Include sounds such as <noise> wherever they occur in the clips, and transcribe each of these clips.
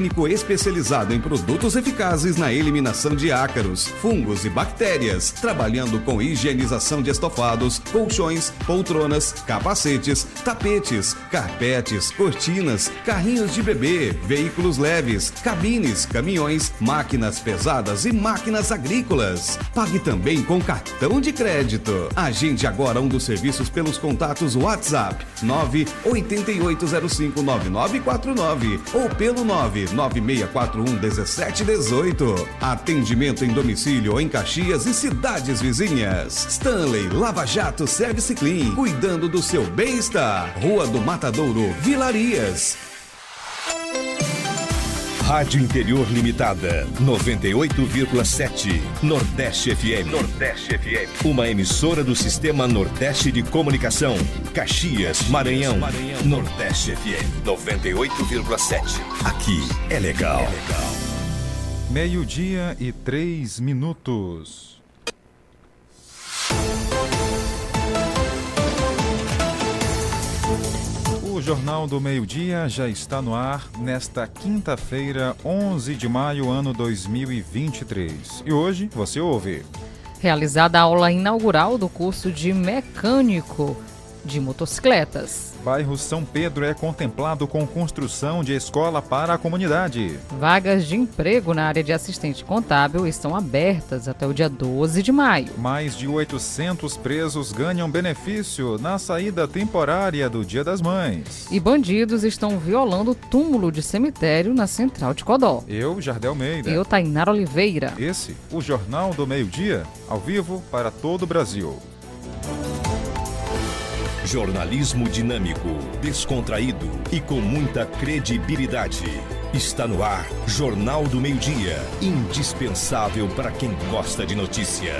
Técnico especializado em produtos eficazes na eliminação de ácaros, fungos e bactérias, trabalhando com higienização de estofados, colchões, poltronas, capacetes, tapetes, carpetes, cortinas, carrinhos de bebê, veículos leves, cabines, caminhões, máquinas pesadas e máquinas agrícolas. Pague também com cartão de crédito. Agende agora um dos serviços pelos contatos WhatsApp 988059949 ou pelo 99641 1718. Atendimento em domicílio em Caxias e cidades vizinhas. Stanley Lava Jato Service Clean, cuidando do seu bem-estar. Rua do Matadouro, Vilarias. Rádio Interior Limitada, 98,7. Nordeste FM. Nordeste FM. Uma emissora do Sistema Nordeste de Comunicação. Caxias, Maranhão. Maranhão. Nordeste FM, 98,7. Aqui é legal. É legal. Meio-dia e três minutos. O Jornal do Meio-Dia já está no ar nesta quinta-feira, 11 de maio, ano 2023. E hoje você ouve. Realizada a aula inaugural do curso de mecânico de motocicletas. Bairro São Pedro é contemplado com construção de escola para a comunidade. Vagas de emprego na área de assistente contábil estão abertas até o dia 12 de maio. Mais de 800 presos ganham benefício na saída temporária do Dia das Mães. E bandidos estão violando túmulo de cemitério na Central de Codó. Eu, Jardel Meida. Eu, Tainara Oliveira. Esse, o Jornal do Meio-Dia, ao vivo para todo o Brasil. Jornalismo dinâmico, descontraído e com muita credibilidade. Está no ar Jornal do Meio-Dia, indispensável para quem gosta de notícia.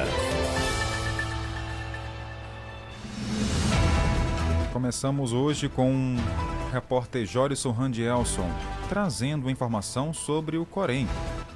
Começamos hoje com o repórter Jorison Randielson trazendo informação sobre o Corém,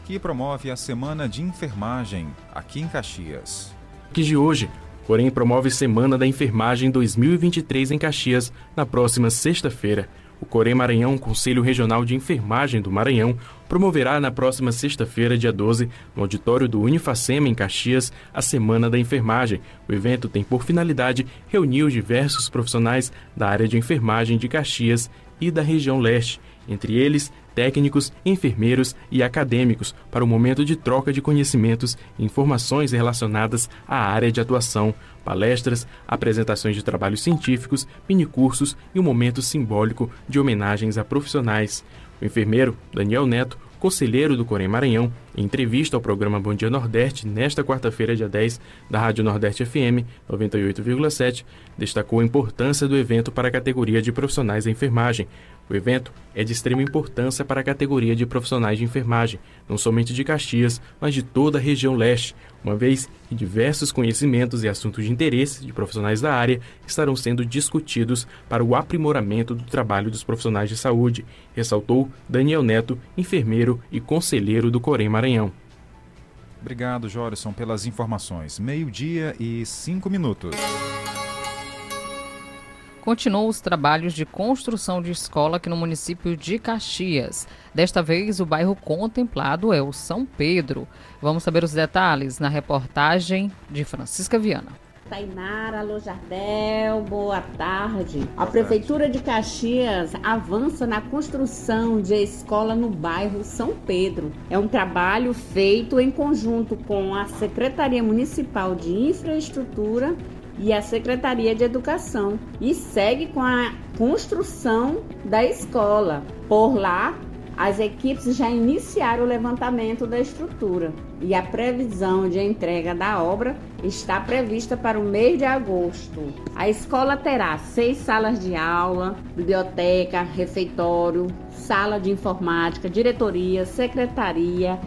que promove a Semana de Enfermagem aqui em Caxias. Que de hoje, Porém, promove Semana da Enfermagem 2023 em Caxias na próxima sexta-feira. O Corém Maranhão, Conselho Regional de Enfermagem do Maranhão, promoverá na próxima sexta-feira, dia 12, no auditório do Unifacema, em Caxias, a Semana da Enfermagem. O evento tem por finalidade reunir os diversos profissionais da área de enfermagem de Caxias e da região leste, entre eles técnicos, enfermeiros e acadêmicos, para um momento de troca de conhecimentos e informações relacionadas à área de atuação, palestras, apresentações de trabalhos científicos, minicursos e um momento simbólico de homenagens a profissionais. O enfermeiro, Daniel Neto, conselheiro do Corém Maranhão, em entrevista ao programa Bom Dia Nordeste, nesta quarta-feira, dia 10, da Rádio Nordeste FM 98,7, destacou a importância do evento para a categoria de profissionais da enfermagem, o evento é de extrema importância para a categoria de profissionais de enfermagem, não somente de Caxias, mas de toda a região leste, uma vez que diversos conhecimentos e assuntos de interesse de profissionais da área estarão sendo discutidos para o aprimoramento do trabalho dos profissionais de saúde, ressaltou Daniel Neto, enfermeiro e conselheiro do Corém Maranhão. Obrigado, Jorison, pelas informações. Meio-dia e cinco minutos continuam os trabalhos de construção de escola aqui no município de Caxias. Desta vez, o bairro contemplado é o São Pedro. Vamos saber os detalhes na reportagem de Francisca Viana. Tainara, alô Jardel, boa tarde. A Prefeitura de Caxias avança na construção de escola no bairro São Pedro. É um trabalho feito em conjunto com a Secretaria Municipal de Infraestrutura e a Secretaria de Educação e segue com a construção da escola. Por lá, as equipes já iniciaram o levantamento da estrutura e a previsão de entrega da obra está prevista para o mês de agosto. A escola terá seis salas de aula, biblioteca, refeitório, sala de informática, diretoria, secretaria,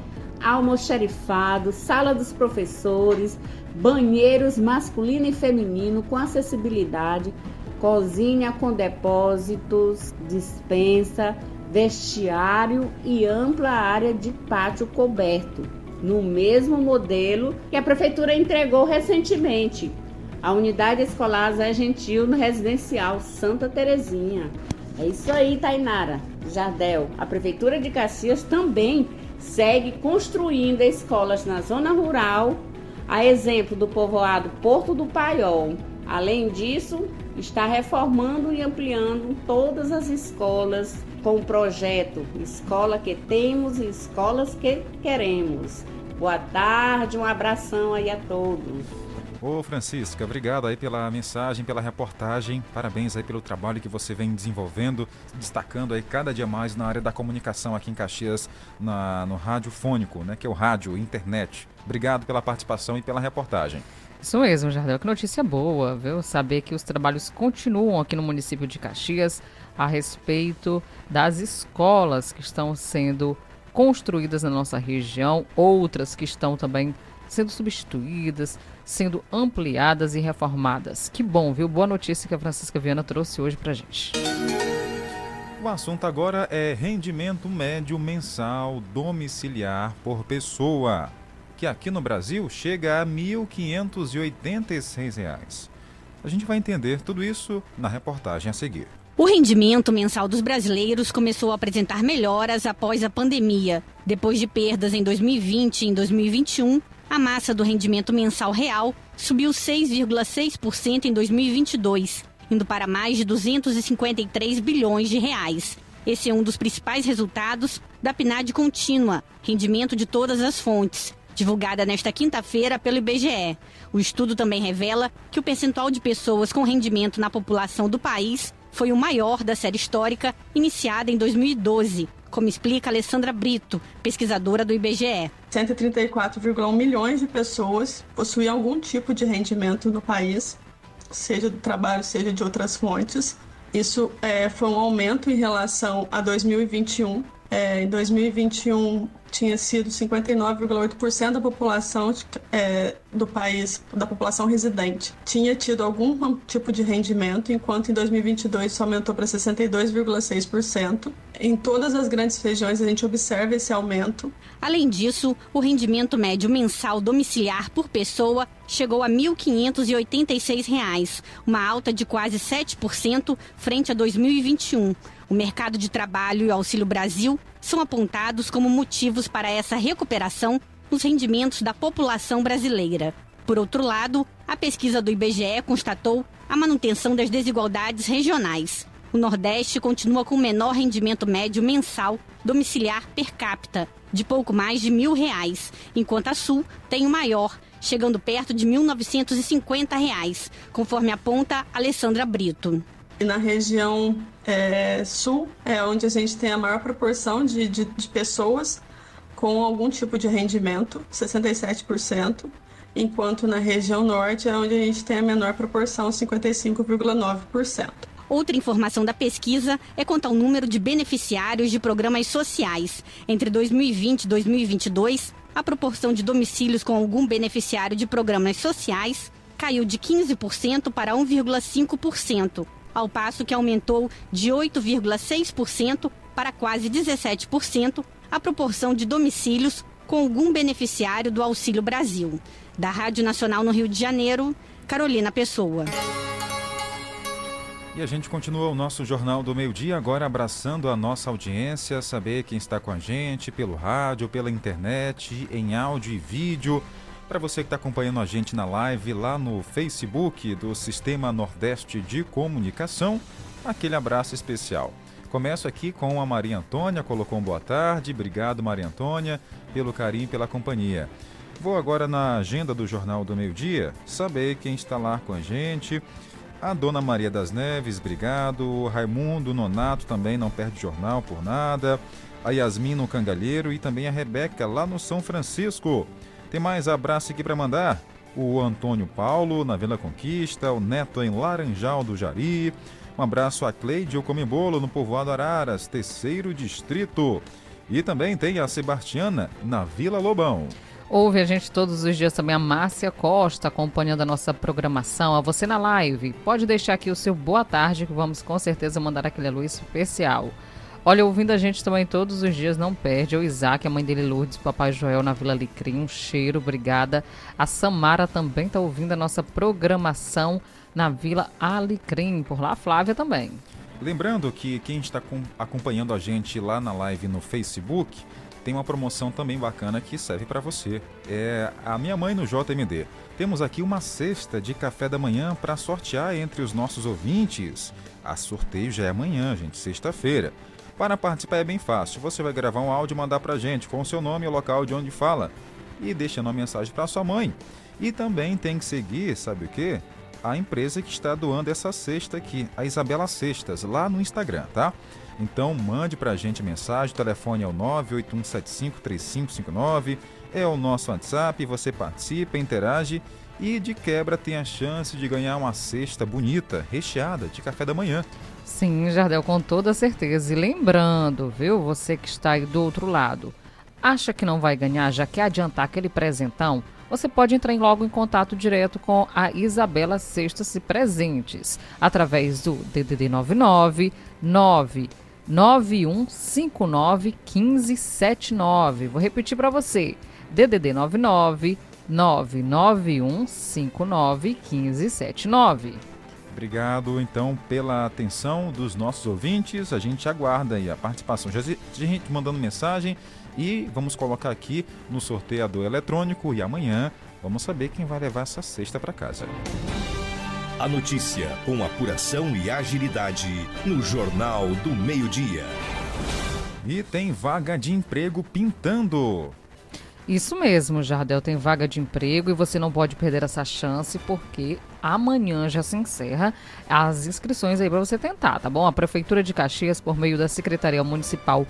almoxerifado, sala dos professores, banheiros masculino e feminino com acessibilidade, cozinha com depósitos, dispensa, vestiário e ampla área de pátio coberto, no mesmo modelo que a prefeitura entregou recentemente. A unidade escolar Zé Gentil no residencial Santa Terezinha. É isso aí, Tainara. Jardel, a Prefeitura de Caxias também segue construindo escolas na zona rural, a exemplo do povoado Porto do Paiol. Além disso, está reformando e ampliando todas as escolas com o projeto Escola que Temos e Escolas que Queremos. Boa tarde, um abração aí a todos. Ô Francisca, obrigado aí pela mensagem, pela reportagem. Parabéns aí pelo trabalho que você vem desenvolvendo, destacando aí cada dia mais na área da comunicação aqui em Caxias, na, no rádio fônico, né, que é o rádio, internet. Obrigado pela participação e pela reportagem. Isso mesmo, Jardel. Que notícia boa, viu? Saber que os trabalhos continuam aqui no município de Caxias a respeito das escolas que estão sendo construídas na nossa região, outras que estão também sendo substituídas, sendo ampliadas e reformadas. Que bom, viu? Boa notícia que a Francisca Viana trouxe hoje pra gente. O assunto agora é rendimento médio mensal domiciliar por pessoa, que aqui no Brasil chega a R$ 1.586. A gente vai entender tudo isso na reportagem a seguir. O rendimento mensal dos brasileiros começou a apresentar melhoras após a pandemia. Depois de perdas em 2020 e em 2021, a massa do rendimento mensal real subiu 6,6% em 2022, indo para mais de 253 bilhões de reais. Esse é um dos principais resultados da PNAD contínua, rendimento de todas as fontes, divulgada nesta quinta-feira pelo IBGE. O estudo também revela que o percentual de pessoas com rendimento na população do país foi o maior da série histórica iniciada em 2012, como explica Alessandra Brito, pesquisadora do IBGE. 134,1 milhões de pessoas possuem algum tipo de rendimento no país, seja do trabalho, seja de outras fontes. Isso é, foi um aumento em relação a 2021. É, em 2021, tinha sido 59,8% da população é, do país, da população residente, tinha tido algum tipo de rendimento, enquanto em 2022 isso aumentou para 62,6%. Em todas as grandes regiões a gente observa esse aumento. Além disso, o rendimento médio mensal domiciliar por pessoa chegou a R$ 1.586, uma alta de quase 7% frente a 2021. O mercado de trabalho e o Auxílio Brasil são apontados como motivos para essa recuperação nos rendimentos da população brasileira. Por outro lado, a pesquisa do IBGE constatou a manutenção das desigualdades regionais. O Nordeste continua com o menor rendimento médio mensal domiciliar per capita, de pouco mais de mil reais, enquanto a Sul tem o maior, chegando perto de 1.950 reais, conforme aponta Alessandra Brito. E na região é, sul é onde a gente tem a maior proporção de, de, de pessoas com algum tipo de rendimento, 67%, enquanto na região norte é onde a gente tem a menor proporção, 55,9%. Outra informação da pesquisa é quanto ao número de beneficiários de programas sociais. Entre 2020 e 2022, a proporção de domicílios com algum beneficiário de programas sociais caiu de 15% para 1,5% ao passo que aumentou de 8,6% para quase 17% a proporção de domicílios com algum beneficiário do Auxílio Brasil. Da Rádio Nacional no Rio de Janeiro, Carolina Pessoa. E a gente continua o nosso Jornal do Meio Dia, agora abraçando a nossa audiência, saber quem está com a gente pelo rádio, pela internet, em áudio e vídeo. Para você que está acompanhando a gente na live lá no Facebook do Sistema Nordeste de Comunicação, aquele abraço especial. Começo aqui com a Maria Antônia, colocou um boa tarde. Obrigado, Maria Antônia, pelo carinho e pela companhia. Vou agora na agenda do Jornal do Meio Dia saber quem está lá com a gente. A Dona Maria das Neves, obrigado. Raimundo Nonato também não perde jornal por nada. A Yasmin no Cangalheiro e também a Rebeca lá no São Francisco. Tem mais abraço aqui para mandar? O Antônio Paulo, na Vila Conquista, o Neto em Laranjal do Jari. Um abraço a Cleide Comembolo, no povoado Araras, terceiro distrito. E também tem a Sebastiana, na Vila Lobão. Ouve a gente todos os dias também a Márcia Costa acompanhando a nossa programação. A você na live. Pode deixar aqui o seu boa tarde que vamos com certeza mandar aquele alô especial. Olha, ouvindo a gente também todos os dias, não perde. O Isaac, a mãe dele, Lourdes, Papai Joel na Vila Alecrim. Um cheiro, obrigada. A Samara também está ouvindo a nossa programação na Vila Alecrim. Por lá, a Flávia também. Lembrando que quem está acompanhando a gente lá na live no Facebook tem uma promoção também bacana que serve para você. É a minha mãe no JMD. Temos aqui uma cesta de café da manhã para sortear entre os nossos ouvintes. A sorteio já é amanhã, gente, sexta-feira. Para participar é bem fácil. Você vai gravar um áudio e mandar para a gente com o seu nome e o local de onde fala. E deixa uma mensagem para sua mãe. E também tem que seguir, sabe o quê? A empresa que está doando essa cesta aqui, a Isabela Cestas, lá no Instagram, tá? Então mande para a gente mensagem, o telefone é o 981753559, é o nosso WhatsApp, você participa, interage e de quebra tem a chance de ganhar uma cesta bonita, recheada de café da manhã. Sim, Jardel, com toda certeza. E lembrando, viu, você que está aí do outro lado, acha que não vai ganhar, já quer adiantar aquele presentão? Você pode entrar logo em contato direto com a Isabela Cestas e Presentes através do DDD 99 9 9159 1579. Vou repetir para você. DDD 99 99159 1579. Obrigado então pela atenção dos nossos ouvintes. A gente aguarda aí a participação. Já gente mandando mensagem e vamos colocar aqui no sorteador eletrônico e amanhã vamos saber quem vai levar essa cesta para casa. A notícia com apuração e agilidade no Jornal do Meio-Dia. E tem vaga de emprego pintando. Isso mesmo, Jardel, tem vaga de emprego e você não pode perder essa chance porque amanhã já se encerra as inscrições aí para você tentar, tá bom? A Prefeitura de Caxias, por meio da Secretaria Municipal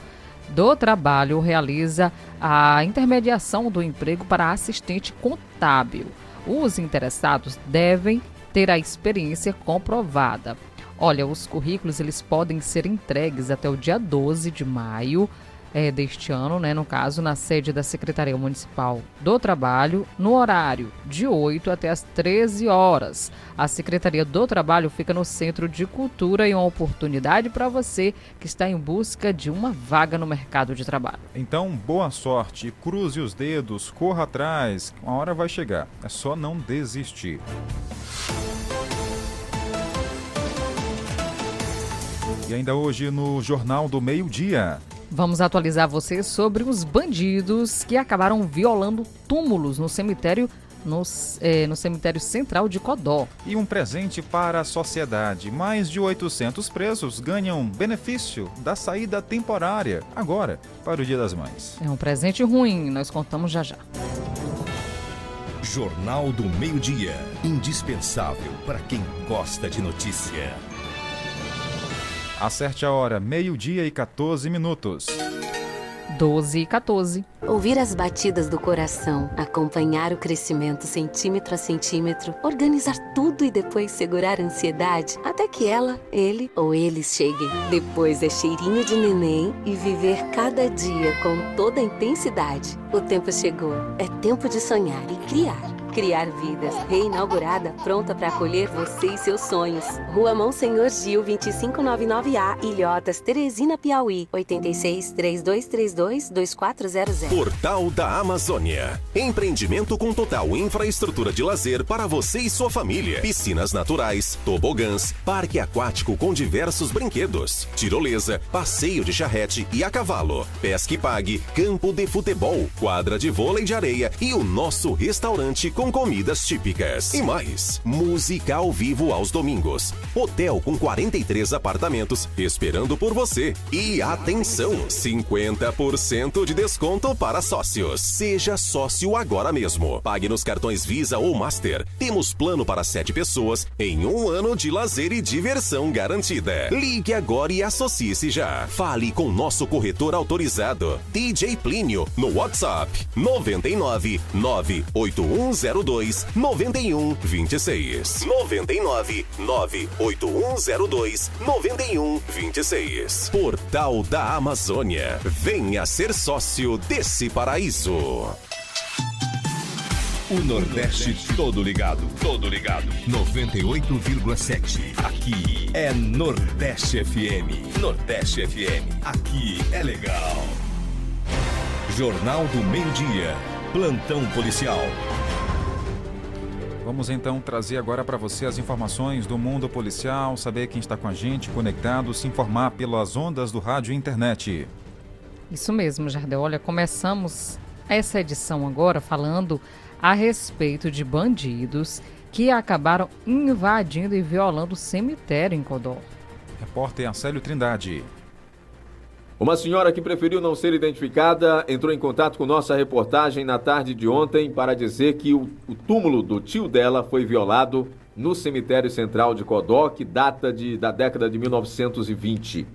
do Trabalho, realiza a intermediação do emprego para assistente contábil. Os interessados devem ter a experiência comprovada. Olha, os currículos eles podem ser entregues até o dia 12 de maio é, deste ano, né, no caso, na sede da Secretaria Municipal do Trabalho, no horário de 8 até as 13 horas. A Secretaria do Trabalho fica no Centro de Cultura e uma oportunidade para você que está em busca de uma vaga no mercado de trabalho. Então, boa sorte, cruze os dedos, corra atrás, uma hora vai chegar. É só não desistir. E ainda hoje no Jornal do Meio-Dia. Vamos atualizar você sobre os bandidos que acabaram violando túmulos no cemitério no, eh, no, cemitério central de Codó. E um presente para a sociedade. Mais de 800 presos ganham benefício da saída temporária, agora, para o Dia das Mães. É um presente ruim, nós contamos já já. Jornal do Meio-Dia. Indispensável para quem gosta de notícia. Acerte a hora, meio-dia e 14 minutos. 12 e 14. Ouvir as batidas do coração, acompanhar o crescimento centímetro a centímetro, organizar tudo e depois segurar a ansiedade até que ela, ele ou eles cheguem. Depois é cheirinho de neném e viver cada dia com toda a intensidade. O tempo chegou. É tempo de sonhar e criar. Criar Vidas, reinaugurada, pronta para acolher você e seus sonhos. Rua Monsenhor Gil, 2599A, Ilhotas, Teresina, Piauí, 86 3232 2400. Portal da Amazônia. Empreendimento com total infraestrutura de lazer para você e sua família. Piscinas naturais, tobogãs, parque aquático com diversos brinquedos, tirolesa, passeio de charrete e a cavalo, pesca e pague, campo de futebol, quadra de vôlei de areia e o nosso restaurante com comidas típicas. E mais, música ao vivo aos domingos. Hotel com 43 apartamentos esperando por você. E atenção, 50% de desconto para sócios. Seja sócio agora mesmo. Pague nos cartões Visa ou Master. Temos plano para sete pessoas em um ano de lazer e diversão garantida. Ligue agora e associe-se já. Fale com nosso corretor autorizado, DJ Plínio, no WhatsApp 99 981 98102 9126. 99 98102 9126. Portal da Amazônia. Venha ser sócio desse paraíso. O Nordeste todo ligado, todo ligado. 98,7. Aqui é Nordeste FM. Nordeste FM. Aqui é legal. Jornal do Meio-Dia. Plantão Policial. Vamos então trazer agora para você as informações do mundo policial, saber quem está com a gente, conectado, se informar pelas ondas do rádio e internet. Isso mesmo, Jardel. Olha, começamos essa edição agora falando a respeito de bandidos que acabaram invadindo e violando o cemitério em Codó. Repórter Acélio Trindade. Uma senhora que preferiu não ser identificada entrou em contato com nossa reportagem na tarde de ontem para dizer que o, o túmulo do tio dela foi violado no cemitério central de Codó, que data de, da década de 1920.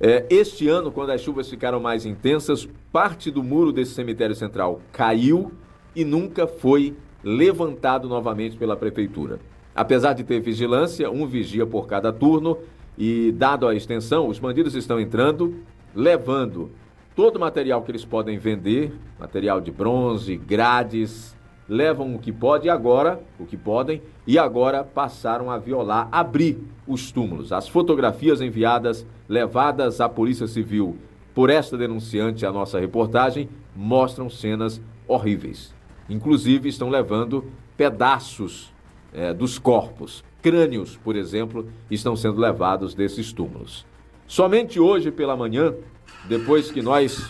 É, este ano, quando as chuvas ficaram mais intensas, parte do muro desse cemitério central caiu e nunca foi levantado novamente pela prefeitura. Apesar de ter vigilância, um vigia por cada turno, e dado a extensão, os bandidos estão entrando, levando todo o material que eles podem vender, material de bronze, grades, levam o que pode agora, o que podem, e agora passaram a violar, abrir os túmulos. As fotografias enviadas, levadas à Polícia Civil por esta denunciante à nossa reportagem, mostram cenas horríveis. Inclusive estão levando pedaços é, dos corpos. Crânios, por exemplo, estão sendo levados desses túmulos. Somente hoje pela manhã, depois que nós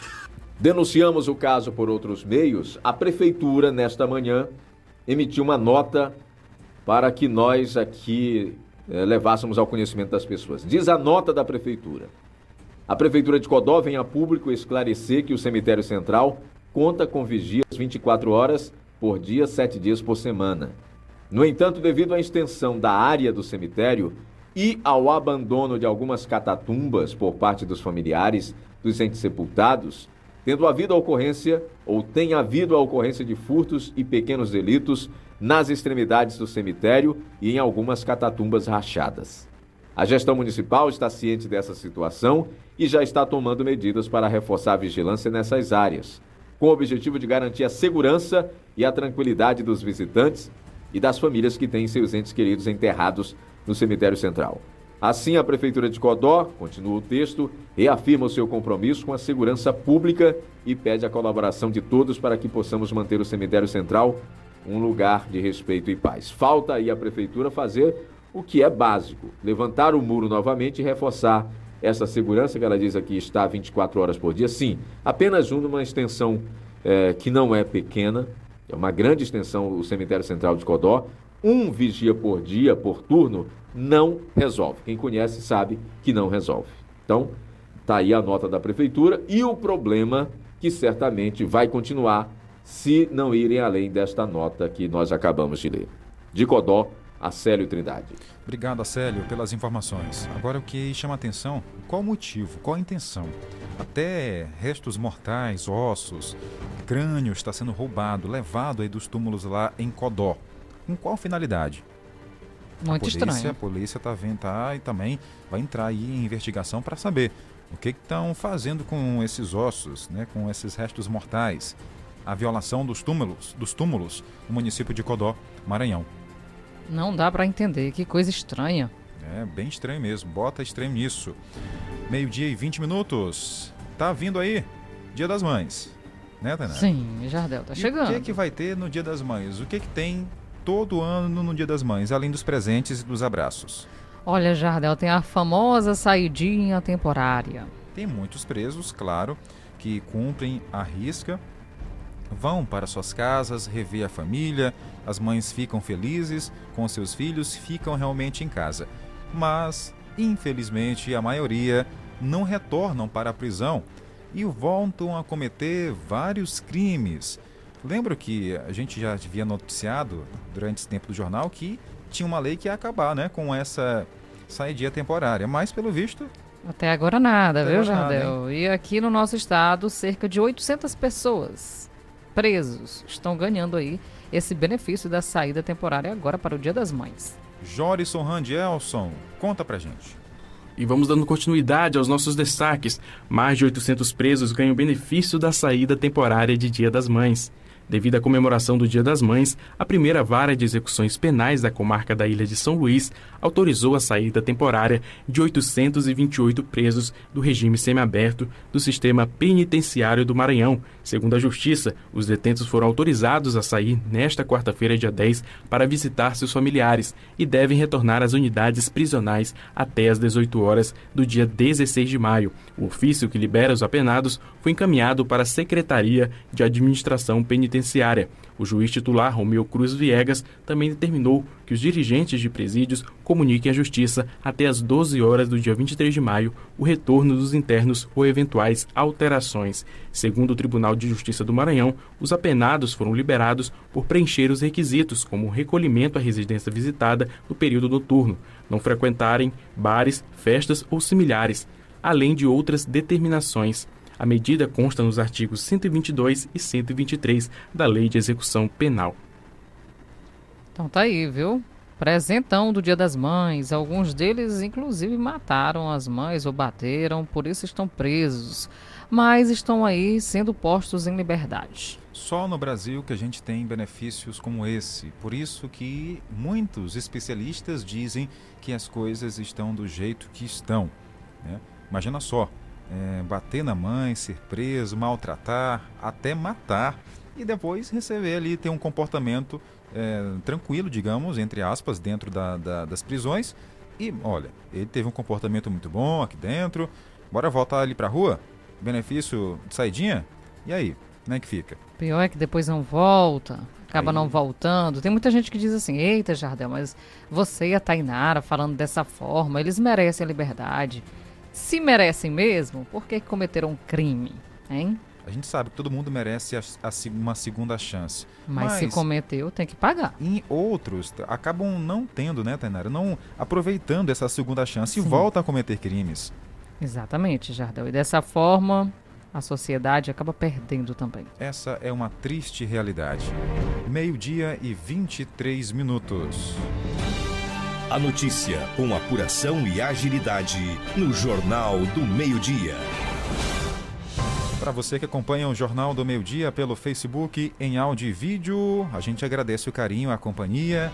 denunciamos o caso por outros meios, a prefeitura, nesta manhã, emitiu uma nota para que nós aqui eh, levássemos ao conhecimento das pessoas. Diz a nota da prefeitura. A prefeitura de Codó vem a público esclarecer que o cemitério central conta com vigias 24 horas por dia, 7 dias por semana. No entanto, devido à extensão da área do cemitério e ao abandono de algumas catatumbas por parte dos familiares dos entes sepultados, tendo havido a ocorrência ou tem havido a ocorrência de furtos e pequenos delitos nas extremidades do cemitério e em algumas catatumbas rachadas. A gestão municipal está ciente dessa situação e já está tomando medidas para reforçar a vigilância nessas áreas, com o objetivo de garantir a segurança e a tranquilidade dos visitantes e das famílias que têm seus entes queridos enterrados no cemitério central. Assim, a Prefeitura de Codó, continua o texto, reafirma o seu compromisso com a segurança pública e pede a colaboração de todos para que possamos manter o cemitério central um lugar de respeito e paz. Falta aí a Prefeitura fazer o que é básico: levantar o muro novamente e reforçar essa segurança que ela diz aqui está 24 horas por dia. Sim, apenas uma extensão é, que não é pequena, é uma grande extensão o cemitério central de Codó. Um vigia por dia, por turno, não resolve. Quem conhece sabe que não resolve. Então, está aí a nota da prefeitura e o problema que certamente vai continuar se não irem além desta nota que nós acabamos de ler. De Codó, Acélio Trindade. Obrigado, Acélio, pelas informações. Agora o que chama a atenção, qual o motivo, qual a intenção? Até restos mortais, ossos, crânio está sendo roubado, levado aí dos túmulos lá em Codó. Com qual finalidade? Muito a polícia, estranho. A polícia está vendo tá, e também vai entrar aí em investigação para saber o que estão fazendo com esses ossos, né, com esses restos mortais. A violação dos túmulos, dos túmulos no município de Codó, Maranhão. Não dá para entender, que coisa estranha. É bem estranho mesmo, bota estranho nisso. Meio-dia e 20 minutos. Tá vindo aí Dia das Mães. Né, Tainá? Sim, Jardel, tá E chegando. O que, que vai ter no Dia das Mães? O que, que tem todo ano no Dia das Mães, além dos presentes e dos abraços? Olha, Jardel, tem a famosa saidinha temporária. Tem muitos presos, claro, que cumprem a risca, vão para suas casas, rever a família, as mães ficam felizes com seus filhos, ficam realmente em casa. Mas, infelizmente, a maioria não retornam para a prisão e voltam a cometer vários crimes. Lembro que a gente já havia noticiado durante esse tempo do jornal que tinha uma lei que ia acabar né, com essa saída temporária, mas pelo visto Até agora nada, Até viu, agora nada, Jardel? e aqui no nosso estado, cerca de 800 pessoas presos estão ganhando aí esse benefício da saída temporária agora para o Dia das Mães. Jorison Randielson, conta pra gente. E vamos dando continuidade aos nossos destaques. Mais de 800 presos ganham benefício da saída temporária de Dia das Mães. Devido à comemoração do Dia das Mães, a primeira vara de execuções penais da comarca da Ilha de São Luís autorizou a saída temporária de 828 presos do regime semiaberto do sistema penitenciário do Maranhão. Segundo a Justiça, os detentos foram autorizados a sair nesta quarta-feira, dia 10, para visitar seus familiares e devem retornar às unidades prisionais até às 18 horas do dia 16 de maio. O ofício que libera os apenados foi encaminhado para a Secretaria de Administração Penitenciária. O juiz titular Romeu Cruz Viegas também determinou que os dirigentes de presídios comuniquem à Justiça até às 12 horas do dia 23 de maio o retorno dos internos ou eventuais alterações. Segundo o Tribunal de Justiça do Maranhão, os apenados foram liberados por preencher os requisitos, como recolhimento à residência visitada no período noturno, não frequentarem bares, festas ou similares, além de outras determinações. A medida consta nos artigos 122 e 123 da Lei de Execução Penal. Então tá aí, viu? Presentão do Dia das Mães. Alguns deles, inclusive, mataram as mães ou bateram, por isso estão presos. Mas estão aí sendo postos em liberdade. Só no Brasil que a gente tem benefícios como esse. Por isso que muitos especialistas dizem que as coisas estão do jeito que estão. Né? Imagina só, é, bater na mãe, ser preso, maltratar, até matar e depois receber ali, ter um comportamento é, tranquilo, digamos, entre aspas, dentro da, da, das prisões. E olha, ele teve um comportamento muito bom aqui dentro. Bora voltar ali pra rua? Benefício de saidinha? E aí? Como é que fica? Pior é que depois não volta, acaba aí... não voltando. Tem muita gente que diz assim: Eita, Jardel, mas você e a Tainara falando dessa forma, eles merecem a liberdade. Se merecem mesmo, por que cometeram um crime, hein? A gente sabe que todo mundo merece a, a, uma segunda chance. Mas, Mas, se cometeu, tem que pagar. Em outros, acabam não tendo, né, Tainara? Não aproveitando essa segunda chance Sim. e voltam a cometer crimes. Exatamente, Jardel. E dessa forma, a sociedade acaba perdendo também. Essa é uma triste realidade. Meio-dia e 23 minutos. A notícia com apuração e agilidade no Jornal do Meio-Dia. Para você que acompanha o Jornal do Meio-Dia pelo Facebook em áudio e vídeo, a gente agradece o carinho, a companhia.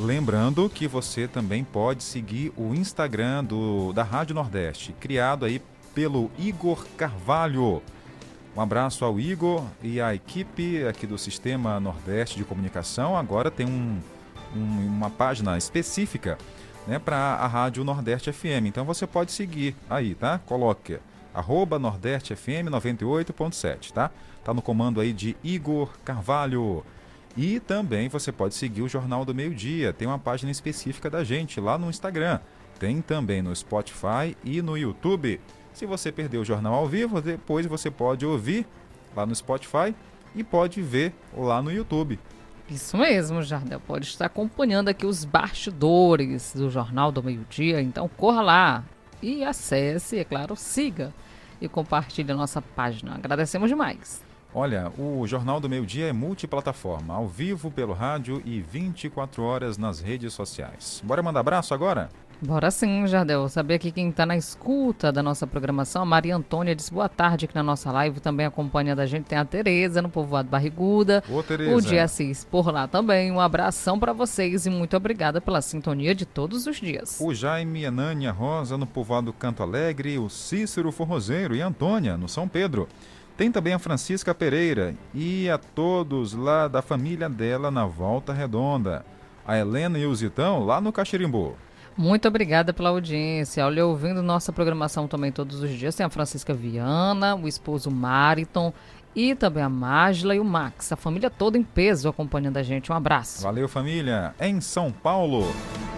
Lembrando que você também pode seguir o Instagram do, da Rádio Nordeste, criado aí pelo Igor Carvalho. Um abraço ao Igor e à equipe aqui do Sistema Nordeste de Comunicação. Agora tem um um, uma página específica né, para a Rádio Nordeste FM. Então você pode seguir aí, tá? Coloque arroba Nordeste FM 98.7, tá? Tá no comando aí de Igor Carvalho. E também você pode seguir o Jornal do Meio Dia. Tem uma página específica da gente lá no Instagram. Tem também no Spotify e no YouTube. Se você perdeu o jornal ao vivo, depois você pode ouvir lá no Spotify e pode ver lá no YouTube. Isso mesmo, Jardel. Pode estar acompanhando aqui os bastidores do Jornal do Meio-Dia. Então corra lá e acesse, é claro, siga e compartilhe a nossa página. Agradecemos demais. Olha, o Jornal do Meio Dia é multiplataforma, ao vivo pelo rádio e 24 horas nas redes sociais. Bora mandar abraço agora? Bora sim, Jardel. Saber aqui quem está na escuta da nossa programação, a Maria Antônia disse boa tarde aqui na nossa live, também acompanha da gente, tem a Tereza no Povoado Barriguda. Ô, Tereza. O Dia Assis por lá também. Um abração para vocês e muito obrigada pela sintonia de todos os dias. O Jaime Anânia Rosa no Povoado Canto Alegre, o Cícero Forrozeiro e a Antônia no São Pedro. Tem também a Francisca Pereira e a todos lá da família dela na Volta Redonda. A Helena e o Zitão lá no Caxirimbu. Muito obrigada pela audiência. Olha, ouvindo nossa programação também todos os dias, tem a Francisca Viana, o esposo Mariton e também a Mágila e o Max. A família toda em peso acompanhando a gente. Um abraço. Valeu, família. Em São Paulo,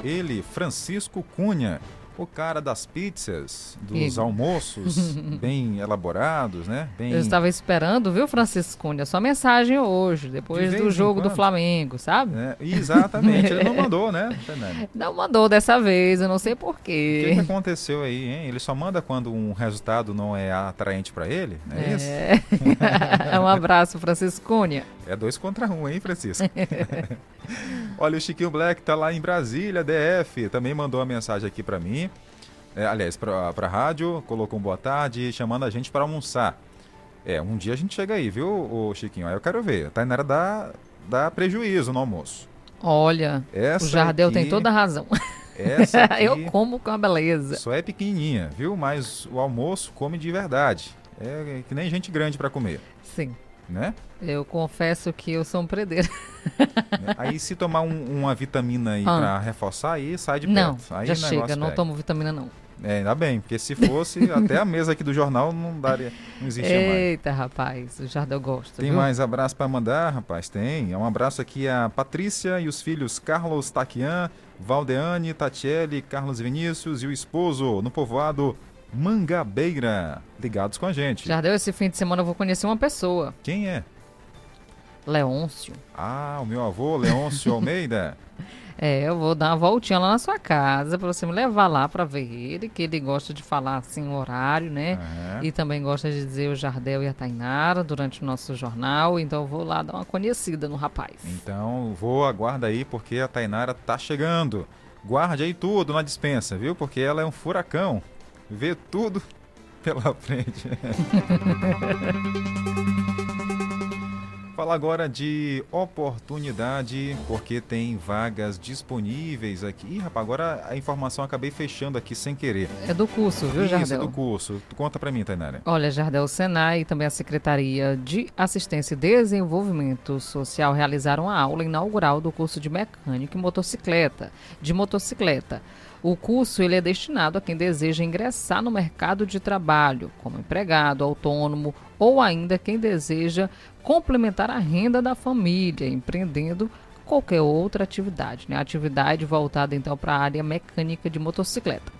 ele, Francisco Cunha o cara das pizzas, dos e... almoços <laughs> bem elaborados, né? Bem... Eu estava esperando, viu, Francisco Cunha, sua mensagem hoje, depois de do jogo do Flamengo, sabe? É, exatamente, ele não <laughs> mandou, né? Não mandou dessa vez, eu não sei porquê. O que, que aconteceu aí, hein? Ele só manda quando um resultado não é atraente para ele, não é, é. isso? <laughs> um abraço, Francisco Cunha. É dois contra um, hein, Francisco? Olha, o Chiquinho Black tá lá em Brasília, DF, também mandou uma mensagem aqui para mim. É, aliás, para a rádio, colocou um boa tarde, chamando a gente para almoçar. É, um dia a gente chega aí, viu, ô Chiquinho? Aí eu quero ver. A Tainara dá, dá prejuízo no almoço. Olha, Essa o Jardel aqui- tem toda a razão. Essa <laughs> aqui Eu como com a beleza. só é pequenininha, viu? Mas o almoço come de verdade. É que nem gente grande para comer, Sim. né? Eu confesso que eu sou um predeiro. <laughs> Aí se tomar um- uma vitamina aí Ah. pra reforçar, aí sai de perto. Não, aí já o chega, não pega. tomo vitamina não. É, ainda bem, porque se fosse, <laughs> até a mesa aqui do jornal não daria, não existia mais. Eita, rapaz, o Jardel gosta, Tem viu? mais abraço para mandar, rapaz? Tem. É um abraço aqui a Patrícia e os filhos Carlos Taquian, Valdeane, Tatiele, Carlos Vinícius e o esposo no povoado Mangabeira. Ligados com a gente. Jardel, esse fim de semana eu vou conhecer uma pessoa, Quem é? Leôncio. Ah, o meu avô, Leôncio <laughs> Almeida. É, eu vou dar uma voltinha lá na sua casa pra você me levar lá pra ver ele, que ele gosta de falar assim o horário, né? É. E também gosta de dizer o Jardel e a Tainara durante o nosso jornal, então eu vou lá dar uma conhecida no rapaz. Então, vou, aguarda aí, porque a Tainara tá chegando. Guarde aí tudo na dispensa, viu? Porque ela é um furacão. Vê tudo <laughs> pela frente. <laughs> Fala agora de oportunidade, porque tem vagas disponíveis aqui. Ih, rapaz, agora a informação acabei fechando aqui sem querer. É do curso, viu, Isso, Jardel? do curso. Conta pra mim, Tainara. Olha, Jardel o Senai e também a Secretaria de Assistência e Desenvolvimento Social realizaram a aula inaugural do curso de mecânica e motocicleta, de motocicleta. O curso ele é destinado a quem deseja ingressar no mercado de trabalho, como empregado, autônomo ou ainda quem deseja complementar a renda da família, empreendendo qualquer outra atividade, né? Atividade voltada então para a área mecânica de motocicleta.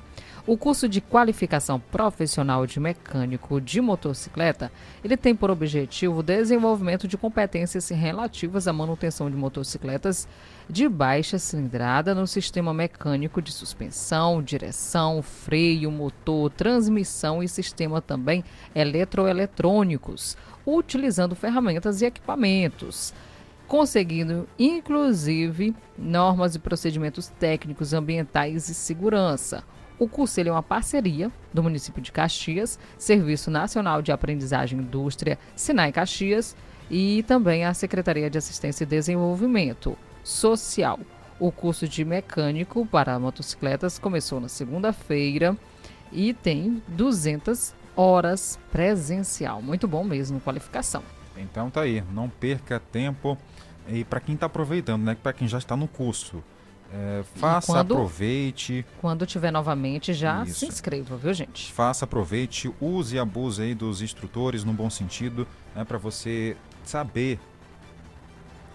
O curso de qualificação profissional de mecânico de motocicleta, ele tem por objetivo o desenvolvimento de competências relativas à manutenção de motocicletas de baixa cilindrada no sistema mecânico de suspensão, direção, freio, motor, transmissão e sistema também eletroeletrônicos, utilizando ferramentas e equipamentos conseguindo inclusive normas e procedimentos técnicos, ambientais e segurança. O curso é uma parceria do município de Caxias, Serviço Nacional de Aprendizagem Indústria, Sinai Caxias e também a Secretaria de Assistência e Desenvolvimento Social. O curso de mecânico para motocicletas começou na segunda-feira e tem 200 horas presencial. Muito bom mesmo, qualificação. Então tá aí, não perca tempo. E para quem tá aproveitando, né? Para quem já está no curso, é, faça, quando- aproveite, Quando tiver novamente, já Isso. se inscreva, viu, gente? faça, aproveite, use e abuse aí dos instrutores no bom sentido, né? Para você saber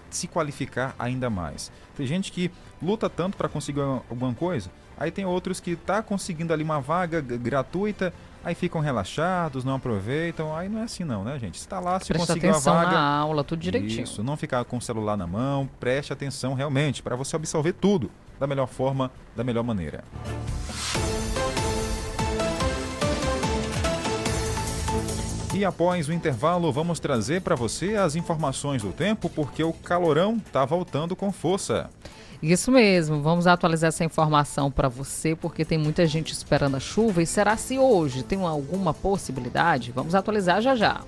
se qualificar ainda mais. Tem gente que luta tanto para conseguir alguma coisa, aí tem outros que tá conseguindo ali uma vaga gratuita, aí ficam relaxados, não aproveitam, aí não é assim não, né, gente? Se tá lá, se Presta conseguiu a atenção vaga, na aula, tudo direitinho. Isso, não ficar com o celular na mão, preste atenção realmente para você absorver tudo da melhor forma, da melhor maneira. E após o intervalo, vamos trazer para você as informações do tempo, porque o calorão tá voltando com força. Isso mesmo, vamos atualizar essa informação para você, porque tem muita gente esperando a chuva. E será se hoje tem alguma possibilidade? Vamos atualizar já já.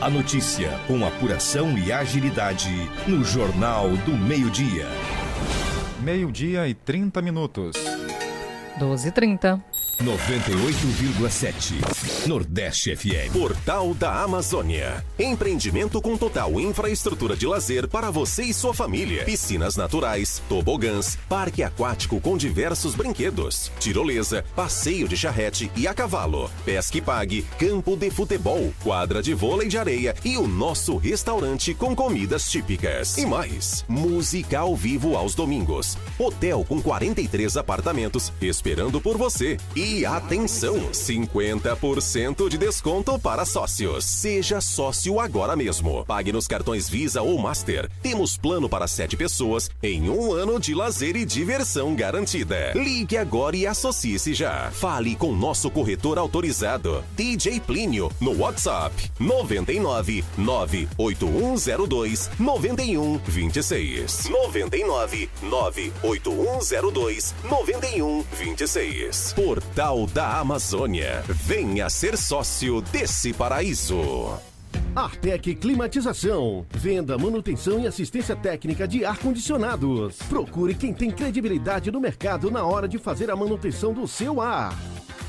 A notícia com apuração e agilidade no Jornal do Meio-Dia. Meio-dia e 30 minutos. 12h30. 98,7 Nordeste FM. Portal da Amazônia. Empreendimento com total infraestrutura de lazer para você e sua família. Piscinas naturais, tobogãs, parque aquático com diversos brinquedos, tirolesa, passeio de charrete e a cavalo, pesca e pague, campo de futebol, quadra de vôlei de areia e o nosso restaurante com comidas típicas. E mais, música ao vivo aos domingos. Hotel com 43 apartamentos esperando por você. E atenção, 50% de desconto para sócios. Seja sócio agora mesmo. Pague nos cartões Visa ou Master. Temos plano para sete pessoas em um ano de lazer e diversão garantida. Ligue agora e associe-se já. Fale com nosso corretor autorizado, DJ Plínio, no WhatsApp 99 98102 9126. 99 98102 9126. Portal Total da Amazônia. Venha ser sócio desse paraíso. Artec Climatização. Venda, manutenção e assistência técnica de ar-condicionados. Procure quem tem credibilidade no mercado na hora de fazer a manutenção do seu ar.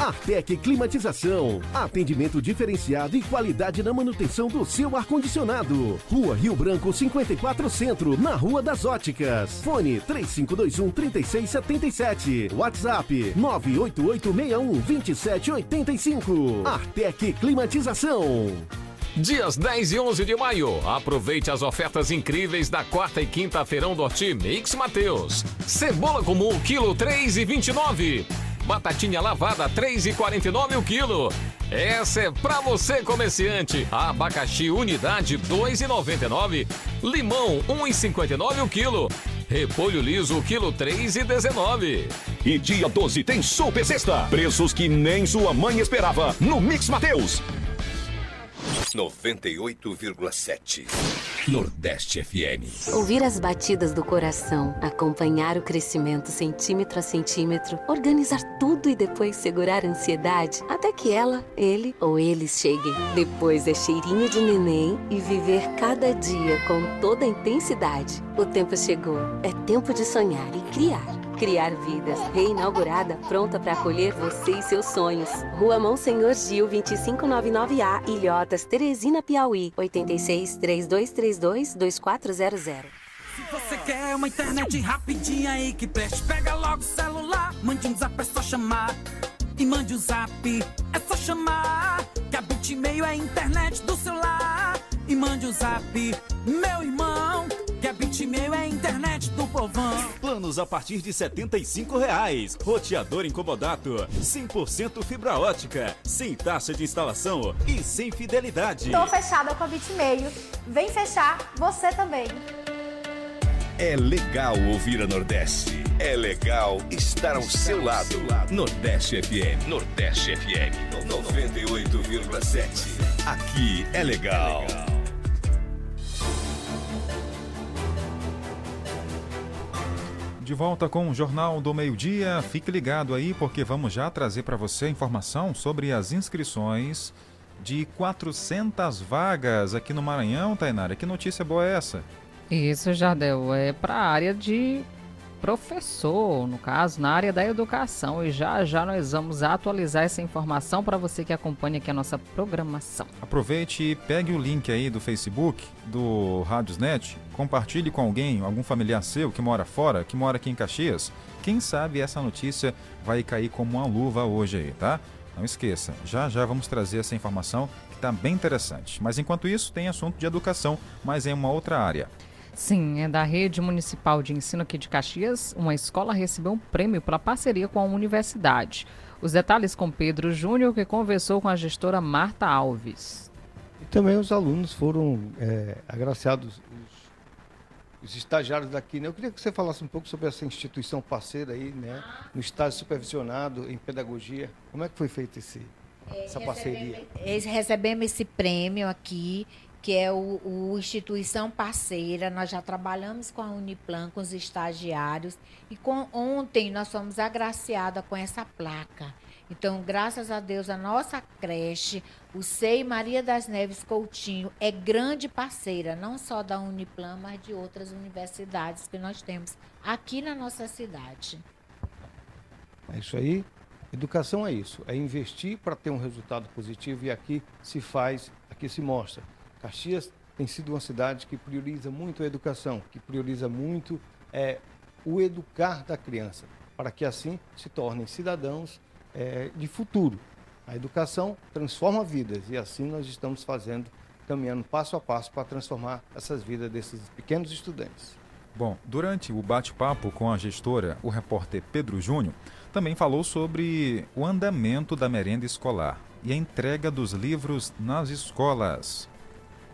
Artec Climatização. Atendimento diferenciado e qualidade na manutenção do seu ar-condicionado. Rua Rio Branco 54 Centro, na Rua das Óticas. Fone 3521 3677. WhatsApp 98861 2785. Artec Climatização. Dias 10 e 11 de maio. Aproveite as ofertas incríveis da quarta e quinta feirão do Horti Mix Mateus. Cebola comum, quilo 3,29. Batatinha lavada, 3,49 o quilo. Essa é pra você, comerciante. Abacaxi, unidade, 2,99. Limão, 1,59 o quilo. Repolho liso, quilo 3,19. E dia 12 tem Super Sexta. Preços que nem sua mãe esperava. No Mix Mateus. 98,7 Nordeste FM. Ouvir as batidas do coração, acompanhar o crescimento centímetro a centímetro, organizar tudo e depois segurar a ansiedade até que ela, ele ou eles cheguem. Depois é cheirinho de neném e viver cada dia com toda a intensidade. O tempo chegou. É tempo de sonhar e criar. Criar Vidas, reinaugurada, pronta para acolher você e seus sonhos. Rua Monsenhor Gil, 2599A, Ilhotas, Teresina, Piauí, 86 3232 2400. Se você quer uma internet rapidinha aí que preste, pega logo o celular, mande um zap, é só chamar. E mande um zap, é só chamar. Que a Bitmail é a internet do celular. E mande um zap, meu irmão. Que a Bitmail é a internet do povão. Planos a partir de 75 reais. Roteador incomodato. 100% fibra ótica. Sem taxa de instalação e sem fidelidade. Tô fechada com a Bitmail. Vem fechar você também. É legal ouvir a Nordeste. É legal estar ao seu lado. Nordeste FM. Nordeste FM. 98,7. Aqui é legal. De volta com o Jornal do Meio-Dia. Fique ligado aí porque vamos já trazer para você informação sobre as inscrições de 400 vagas aqui no Maranhão, Tainara. Que notícia boa é essa? Isso, Jardel, é para a área de professor, no caso, na área da educação. E já já nós vamos atualizar essa informação para você que acompanha aqui a nossa programação. Aproveite e pegue o link aí do Facebook, do Radiosnet, compartilhe com alguém, algum familiar seu que mora fora, que mora aqui em Caxias. Quem sabe essa notícia vai cair como uma luva hoje aí, tá? Não esqueça, já já vamos trazer essa informação que está bem interessante. Mas enquanto isso, tem assunto de educação, mas em uma outra área. Sim, é da Rede Municipal de Ensino aqui de Caxias. Uma escola recebeu um prêmio pela parceria com a universidade. Os detalhes com Pedro Júnior, que conversou com a gestora Marta Alves. E também os alunos foram é, agraciados, os, os, estagiários daqui. Né? Eu queria que você falasse um pouco sobre essa instituição parceira aí, né? no estágio supervisionado em pedagogia. Como é que foi feita essa parceria? Recebemos, recebemos esse prêmio aqui que é o, o, instituição parceira. Nós já trabalhamos com a Uniplan, com os estagiários, e com, ontem nós fomos agraciadas com essa placa. Então, graças a Deus, a nossa creche, o SEI Maria das Neves Coutinho, é grande parceira, não só da Uniplan, mas de outras universidades que nós temos aqui na nossa cidade. É isso aí. Educação é isso, é investir para ter um resultado positivo e aqui se faz, aqui se mostra. Caxias tem sido uma cidade que prioriza muito a educação, que prioriza muito é, o educar da criança, para que assim se tornem cidadãos é, de futuro. A educação transforma vidas e assim nós estamos fazendo, caminhando passo a passo para transformar essas vidas desses pequenos estudantes. Bom, durante o bate-papo com a gestora, o repórter Pedro Júnior também falou sobre o andamento da merenda escolar e a entrega dos livros nas escolas.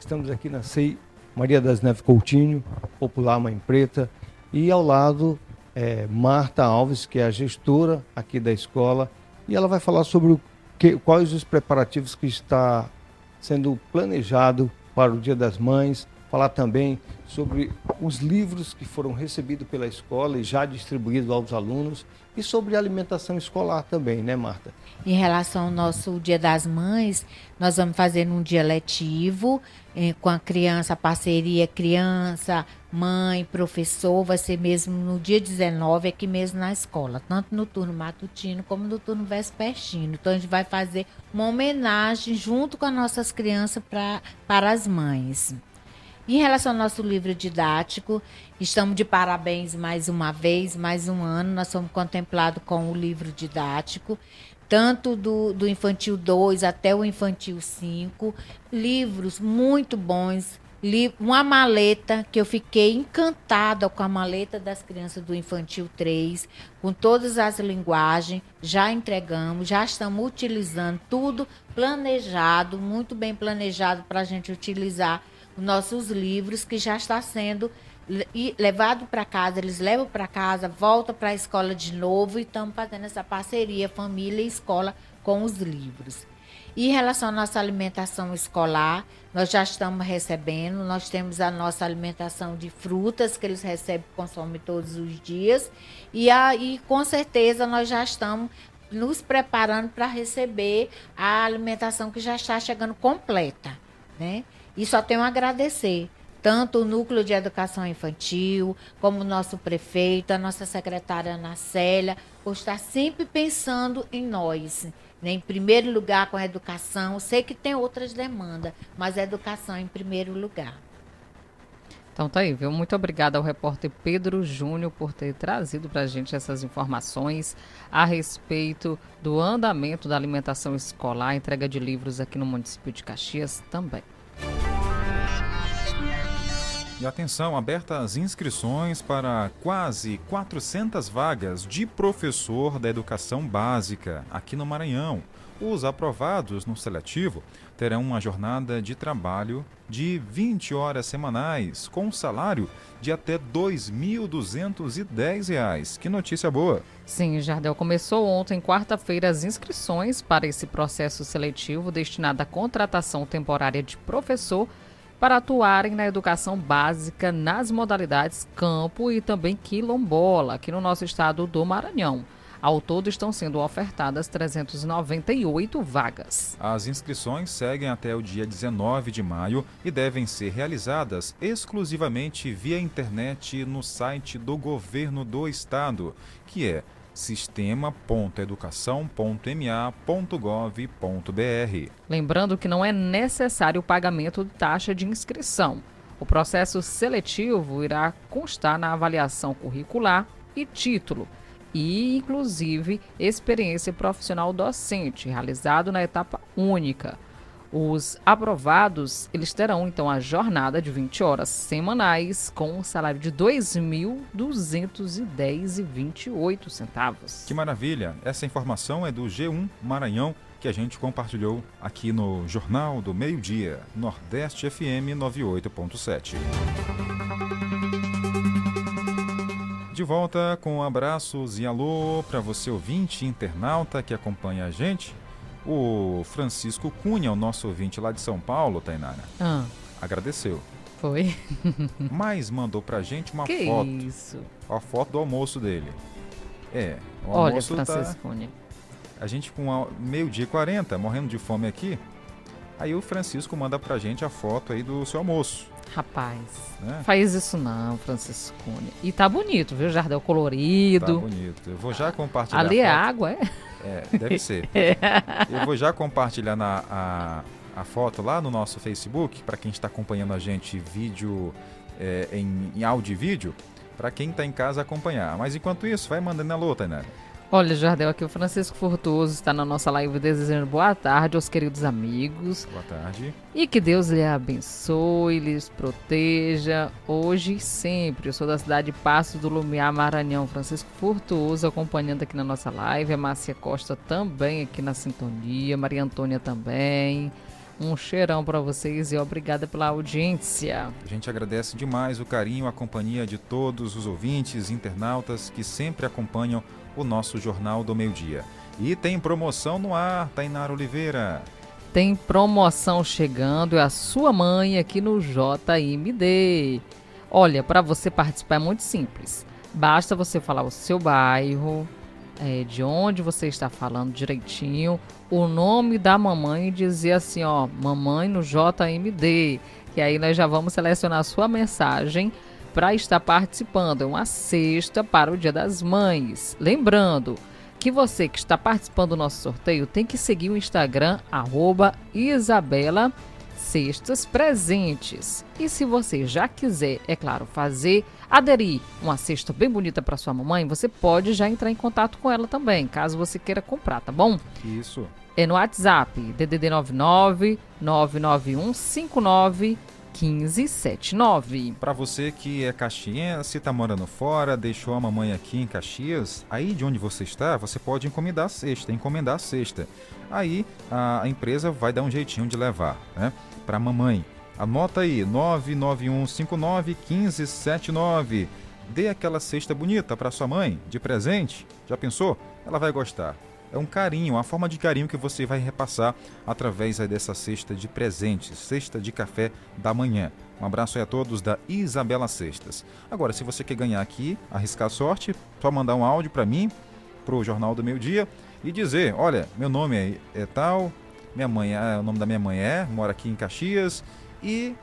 Estamos aqui na CEI Maria das Neves Coutinho, Popular Mãe Preta, e ao lado é, Marta Alves, que é a gestora aqui da escola, e ela vai falar sobre que, quais os preparativos que está sendo planejado para o Dia das Mães, falar também sobre os livros que foram recebidos pela escola e já distribuídos aos alunos e sobre alimentação escolar também, né, Marta? Em relação ao nosso Dia das Mães, nós vamos fazer um dia letivo eh, com a criança, a parceria criança, mãe, professor, vai ser mesmo no dia 19 aqui mesmo na escola, tanto no turno matutino como no turno vespertino. Então a gente vai fazer uma homenagem junto com as nossas crianças pra, para as mães. Em relação ao nosso livro didático, estamos de parabéns mais uma vez, mais um ano. Nós somos contemplados com o livro didático, tanto do, do infantil 2 até o infantil 5. Livros muito bons. Uma maleta que eu fiquei encantada com a maleta das crianças do infantil 3, com todas as linguagens. Já entregamos, já estamos utilizando tudo planejado, muito bem planejado para a gente utilizar nossos livros que já está sendo levado para casa, eles levam para casa, volta para a escola de novo e estamos fazendo essa parceria família e escola com os livros. E em relação à nossa alimentação escolar, nós já estamos recebendo, nós temos a nossa alimentação de frutas que eles recebem consomem todos os dias. E aí, com certeza, nós já estamos nos preparando para receber a alimentação que já está chegando completa, né? E só tenho a agradecer tanto o Núcleo de Educação Infantil, como o nosso prefeito, a nossa secretária Ana Célia, por estar sempre pensando em nós. Né? Em primeiro lugar com a educação. Sei que tem outras demandas, mas a educação em primeiro lugar. Então tá aí, viu? Muito obrigada ao repórter Pedro Júnior por ter trazido para a gente essas informações a respeito do andamento da alimentação escolar, entrega de livros aqui no município de Caxias também. E atenção, abertas as inscrições para quase 400 vagas de professor da educação básica aqui no Maranhão. Os aprovados no seletivo terão uma jornada de trabalho de 20 horas semanais, com um salário de até R$ 2.210. Que notícia boa! Sim, Jardel começou ontem, quarta-feira, as inscrições para esse processo seletivo destinado à contratação temporária de professor para atuarem na educação básica nas modalidades campo e também quilombola, aqui no nosso estado do Maranhão. Ao todo estão sendo ofertadas 398 vagas. As inscrições seguem até o dia 19 de maio e devem ser realizadas exclusivamente via internet no site do governo do estado, que é sistema.educação.ma.gov.br. Lembrando que não é necessário o pagamento de taxa de inscrição. O processo seletivo irá constar na avaliação curricular e título, e inclusive experiência profissional docente, realizado na etapa única. Os aprovados, eles terão então a jornada de 20 horas semanais com um salário de R$ 2.210,28 centavos. Que maravilha! Essa informação é do G1 Maranhão que a gente compartilhou aqui no Jornal do Meio-Dia, Nordeste FM 98.7. De volta com abraços e alô para você ouvinte internauta que acompanha a gente o Francisco Cunha, o nosso ouvinte lá de São Paulo, Tainara, ah. agradeceu. Foi. <laughs> Mas mandou pra gente uma que foto. Isso? A foto do almoço dele. É, o Olha, almoço Francisco tá... Cunha. A gente com meio-dia e 40, morrendo de fome aqui. Aí o Francisco manda pra gente a foto aí do seu almoço. Rapaz, né? faz isso não, Francisco Cunha. E tá bonito, viu? Jardel colorido. Tá bonito. Eu vou já compartilhar. Ali é água, é? É, deve ser. <laughs> É. Eu vou já compartilhar na, a, a foto lá no nosso Facebook, para quem está acompanhando a gente vídeo é, em, em áudio e vídeo, para quem está em casa acompanhar. Mas enquanto isso, vai mandando na luta, né? Olha, Jardel, aqui o Francisco Fortuoso está na nossa live desejando boa tarde aos queridos amigos. Boa tarde. E que Deus lhe abençoe, lhes proteja, hoje e sempre. Eu sou da cidade de Passo do Lumiar, Maranhão. Francisco Fortuoso acompanhando aqui na nossa live. A Márcia Costa também aqui na sintonia. Maria Antônia também. Um cheirão para vocês e obrigada pela audiência. A gente agradece demais o carinho, a companhia de todos os ouvintes, internautas que sempre acompanham o nosso Jornal do Meio Dia. E tem promoção no ar, Tainara Oliveira. Tem promoção chegando, é a sua mãe aqui no JMD. Olha, para você participar é muito simples. Basta você falar o seu bairro, é, de onde você está falando direitinho, o nome da mamãe e dizer assim, ó, mamãe no JMD. E aí nós já vamos selecionar a sua mensagem para estar participando. É uma cesta para o Dia das Mães. Lembrando, que você que está participando do nosso sorteio tem que seguir o Instagram, arroba Isabela Cestas Presentes. E se você já quiser, é claro, fazer, aderir uma cesta bem bonita para sua mamãe, você pode já entrar em contato com ela também, caso você queira comprar, tá bom? Isso. É no WhatsApp, DDD 99 991 59 1579. Para você que é caxiense, está morando fora, deixou a mamãe aqui em Caxias, aí de onde você está, você pode encomendar a cesta, encomendar a cesta. Aí a empresa vai dar um jeitinho de levar, né? Para a mamãe. Anota aí, 991591579. Dê aquela cesta bonita para sua mãe, de presente. Já pensou? Ela vai gostar é um carinho, uma forma de carinho que você vai repassar através dessa cesta de presentes, cesta de café da manhã. Um abraço aí a todos da Isabela Cestas. Agora, se você quer ganhar aqui, arriscar a sorte, só mandar um áudio para mim, para o Jornal do Meio Dia, e dizer, olha, meu nome é, é tal, minha mãe, é, o nome da minha mãe é, mora aqui em Caxias e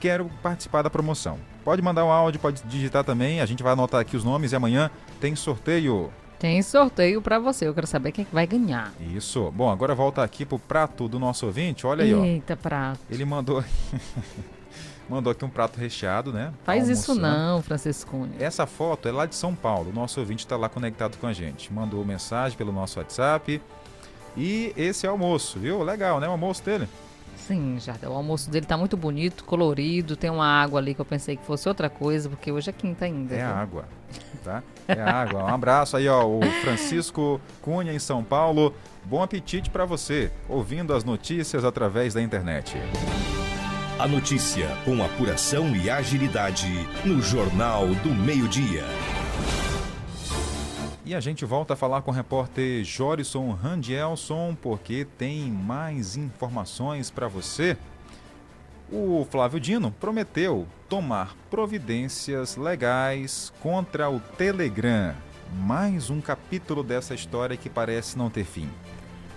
quero participar da promoção. Pode mandar um áudio, pode digitar também, a gente vai anotar aqui os nomes e amanhã tem sorteio. Tem sorteio para você. Eu quero saber quem vai ganhar. Isso. Bom, agora volta aqui pro prato do nosso ouvinte. Olha aí, ó. Eita, prato. Ele mandou <laughs> mandou aqui um prato recheado, né? Faz Almoçando. isso não, Francisco. Essa foto é lá de São Paulo. O nosso ouvinte está lá conectado com a gente. Mandou mensagem pelo nosso WhatsApp. E esse é o almoço, viu? Legal, né? O almoço dele. Sim, já. O almoço dele tá muito bonito, colorido. Tem uma água ali que eu pensei que fosse outra coisa, porque hoje é quinta ainda. É viu? água, tá? É água. Um abraço aí, ó, o Francisco Cunha em São Paulo. Bom apetite para você, ouvindo as notícias através da internet. A notícia com apuração e agilidade no Jornal do Meio-Dia. E a gente volta a falar com o repórter Jorison Randielson, porque tem mais informações para você. O Flávio Dino prometeu tomar providências legais contra o Telegram. Mais um capítulo dessa história que parece não ter fim.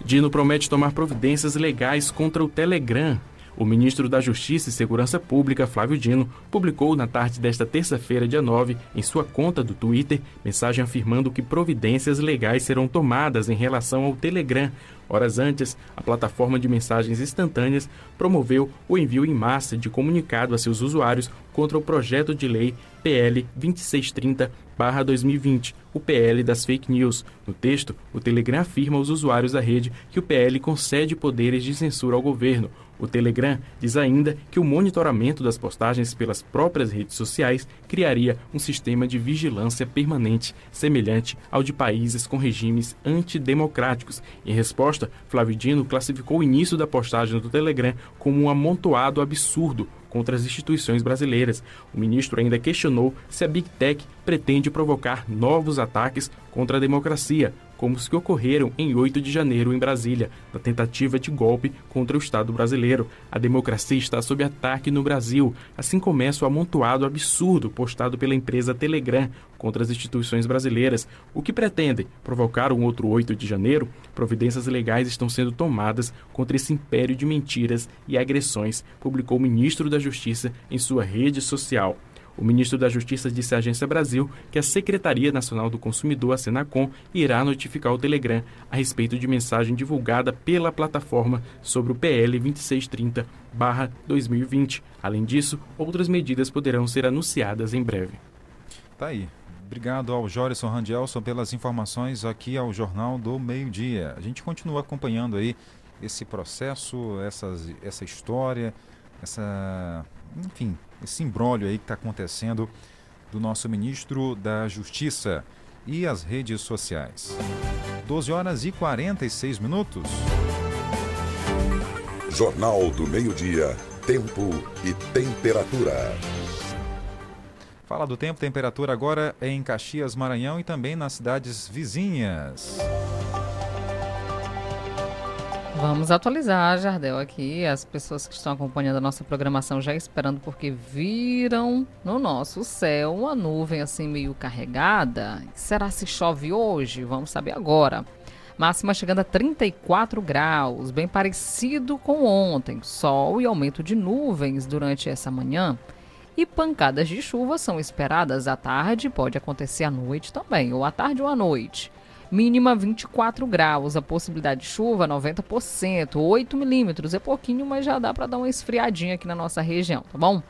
Dino promete tomar providências legais contra o Telegram. O ministro da Justiça e Segurança Pública, Flávio Dino, publicou na tarde desta terça-feira, dia 9, em sua conta do Twitter, mensagem afirmando que providências legais serão tomadas em relação ao Telegram. Horas antes, a plataforma de mensagens instantâneas promoveu o envio em massa de comunicado a seus usuários contra o projeto de lei PL 2630-2020, o PL das fake news. No texto, o Telegram afirma aos usuários da rede que o PL concede poderes de censura ao governo. O Telegram diz ainda que o monitoramento das postagens pelas próprias redes sociais criaria um sistema de vigilância permanente, semelhante ao de países com regimes antidemocráticos. Em resposta, Flávio Dino classificou o início da postagem do Telegram como um amontoado absurdo contra as instituições brasileiras. O ministro ainda questionou se a Big Tech pretende provocar novos ataques contra a democracia, como os que ocorreram em 8 de janeiro em Brasília, na tentativa de golpe contra o Estado brasileiro. A democracia está sob ataque no Brasil, assim começa o amontoado absurdo postado pela empresa Telegram contra as instituições brasileiras. O que pretendem? Provocar um outro 8 de janeiro? Providências legais estão sendo tomadas contra esse império de mentiras e agressões, publicou o ministro da Justiça em sua rede social. O ministro da Justiça disse à Agência Brasil que a Secretaria Nacional do Consumidor, a Senacom, irá notificar o Telegram a respeito de mensagem divulgada pela plataforma sobre o PL 2630-2020. Além disso, outras medidas poderão ser anunciadas em breve. Tá aí. Obrigado ao Jorison Randelson pelas informações aqui ao Jornal do Meio Dia. A gente continua acompanhando aí esse processo, essas, essa história, essa, enfim, esse imbróglio aí que está acontecendo do nosso ministro da Justiça e as redes sociais. 12 horas e 46 minutos. Jornal do Meio-Dia, Tempo e Temperatura. Fala do tempo, temperatura agora é em Caxias, Maranhão e também nas cidades vizinhas. Vamos atualizar, Jardel, aqui. As pessoas que estão acompanhando a nossa programação já esperando, porque viram no nosso céu uma nuvem assim meio carregada. Será se chove hoje? Vamos saber agora. Máxima chegando a 34 graus, bem parecido com ontem. Sol e aumento de nuvens durante essa manhã. E pancadas de chuva são esperadas à tarde, pode acontecer à noite também, ou à tarde ou à noite. Mínima 24 graus, a possibilidade de chuva 90%, 8 milímetros. É pouquinho, mas já dá para dar uma esfriadinha aqui na nossa região, tá bom?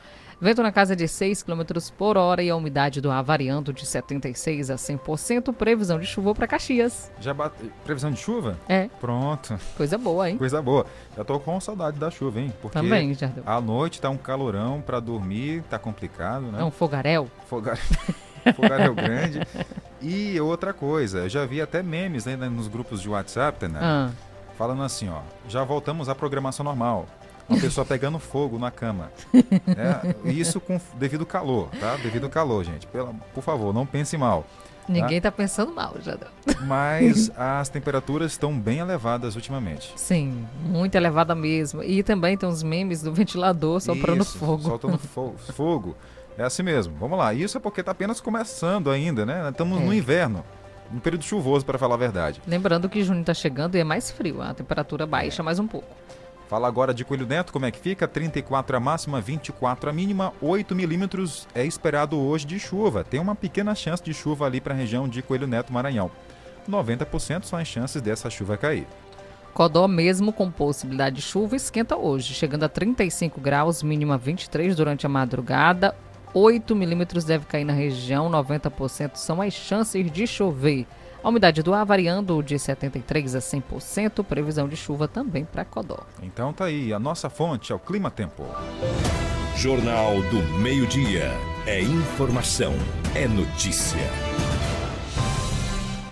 Vento na casa de 6 km por hora e a umidade do ar variando de 76% a 100%. Previsão de chuva para Caxias. Já bate... Previsão de chuva? É. Pronto. Coisa boa, hein? Coisa boa. Já tô com saudade da chuva, hein? Porque Também, já deu. à noite tá um calorão para dormir, tá complicado, né? É um fogaréu? Fogaréu. <laughs> fogaréu grande. E outra coisa, eu já vi até memes né, nos grupos de WhatsApp, né? Ah. Falando assim, ó, já voltamos à programação normal. Uma pessoa pegando fogo na cama. né? Isso com devido ao calor, tá? Devido ao calor, gente. Pela, por favor, não pense mal. tá? Ninguém tá pensando mal, já. Mas as temperaturas estão bem elevadas ultimamente. Sim, muito elevada mesmo. E também tem uns memes do ventilador soprando Isso, fogo. Soltando <laughs> fo- fogo. É assim mesmo. Vamos lá. Isso é porque está apenas começando ainda, né? Estamos É. no inverno. Um período chuvoso, para falar a verdade. Lembrando que junho tá chegando e é mais frio, a temperatura baixa mais um pouco. Fala agora de Coelho Neto, como é que fica? 34 a máxima, 24 a mínima, 8 milímetros é esperado hoje de chuva. Tem uma pequena chance de chuva ali para a região de Coelho Neto, Maranhão. 90% são as chances dessa chuva cair. Codó, mesmo com possibilidade de chuva, esquenta hoje, chegando a 35 graus, mínima 23 durante a madrugada. 8 milímetros deve cair na região, 90% são as chances de chover. A umidade do ar variando de 73% a 100%, previsão de chuva também para Codó. Então tá aí, a nossa fonte é o Clima Tempo. Jornal do Meio-Dia. É informação, é notícia.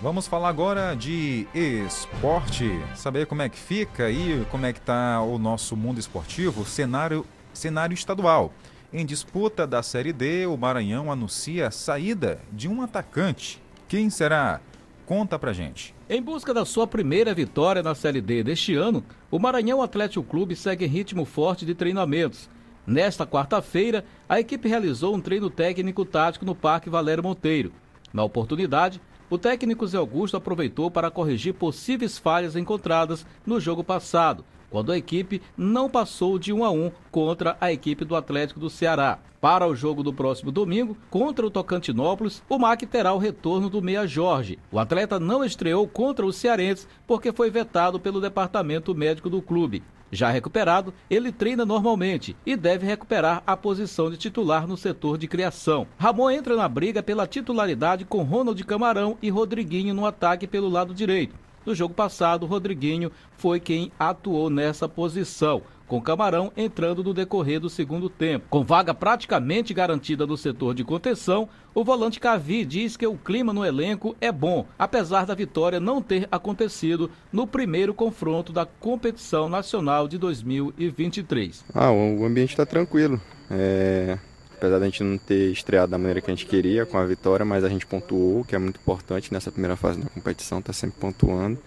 Vamos falar agora de esporte, saber como é que fica e como é que está o nosso mundo esportivo, cenário, cenário estadual. Em disputa da Série D, o Maranhão anuncia a saída de um atacante. Quem será? Conta pra gente. Em busca da sua primeira vitória na Série D deste ano, o Maranhão Atlético Clube segue em ritmo forte de treinamentos. Nesta quarta-feira, a equipe realizou um treino técnico tático no Parque Valério Monteiro. Na oportunidade, o técnico Zé Augusto aproveitou para corrigir possíveis falhas encontradas no jogo passado, quando a equipe não passou de 1 a 1 contra a equipe do Atlético do Ceará. Para o jogo do próximo domingo, contra o Tocantinópolis, o MAC terá o retorno do Meia Jorge. O atleta não estreou contra os cearenses porque foi vetado pelo departamento médico do clube. Já recuperado, ele treina normalmente e deve recuperar a posição de titular no setor de criação. Ramon entra na briga pela titularidade com Ronald Camarão e Rodriguinho no ataque pelo lado direito. No jogo passado, Rodriguinho foi quem atuou nessa posição, com Camarão entrando no decorrer do segundo tempo. Com vaga praticamente garantida no setor de contenção, o volante Cavi diz que o clima no elenco é bom, apesar da vitória não ter acontecido no primeiro confronto da competição nacional de 2023. Ah, o ambiente está tranquilo. É, apesar da gente não ter estreado da maneira que a gente queria com a vitória, mas a gente pontuou, que é muito importante nessa primeira fase da competição, está sempre pontuando.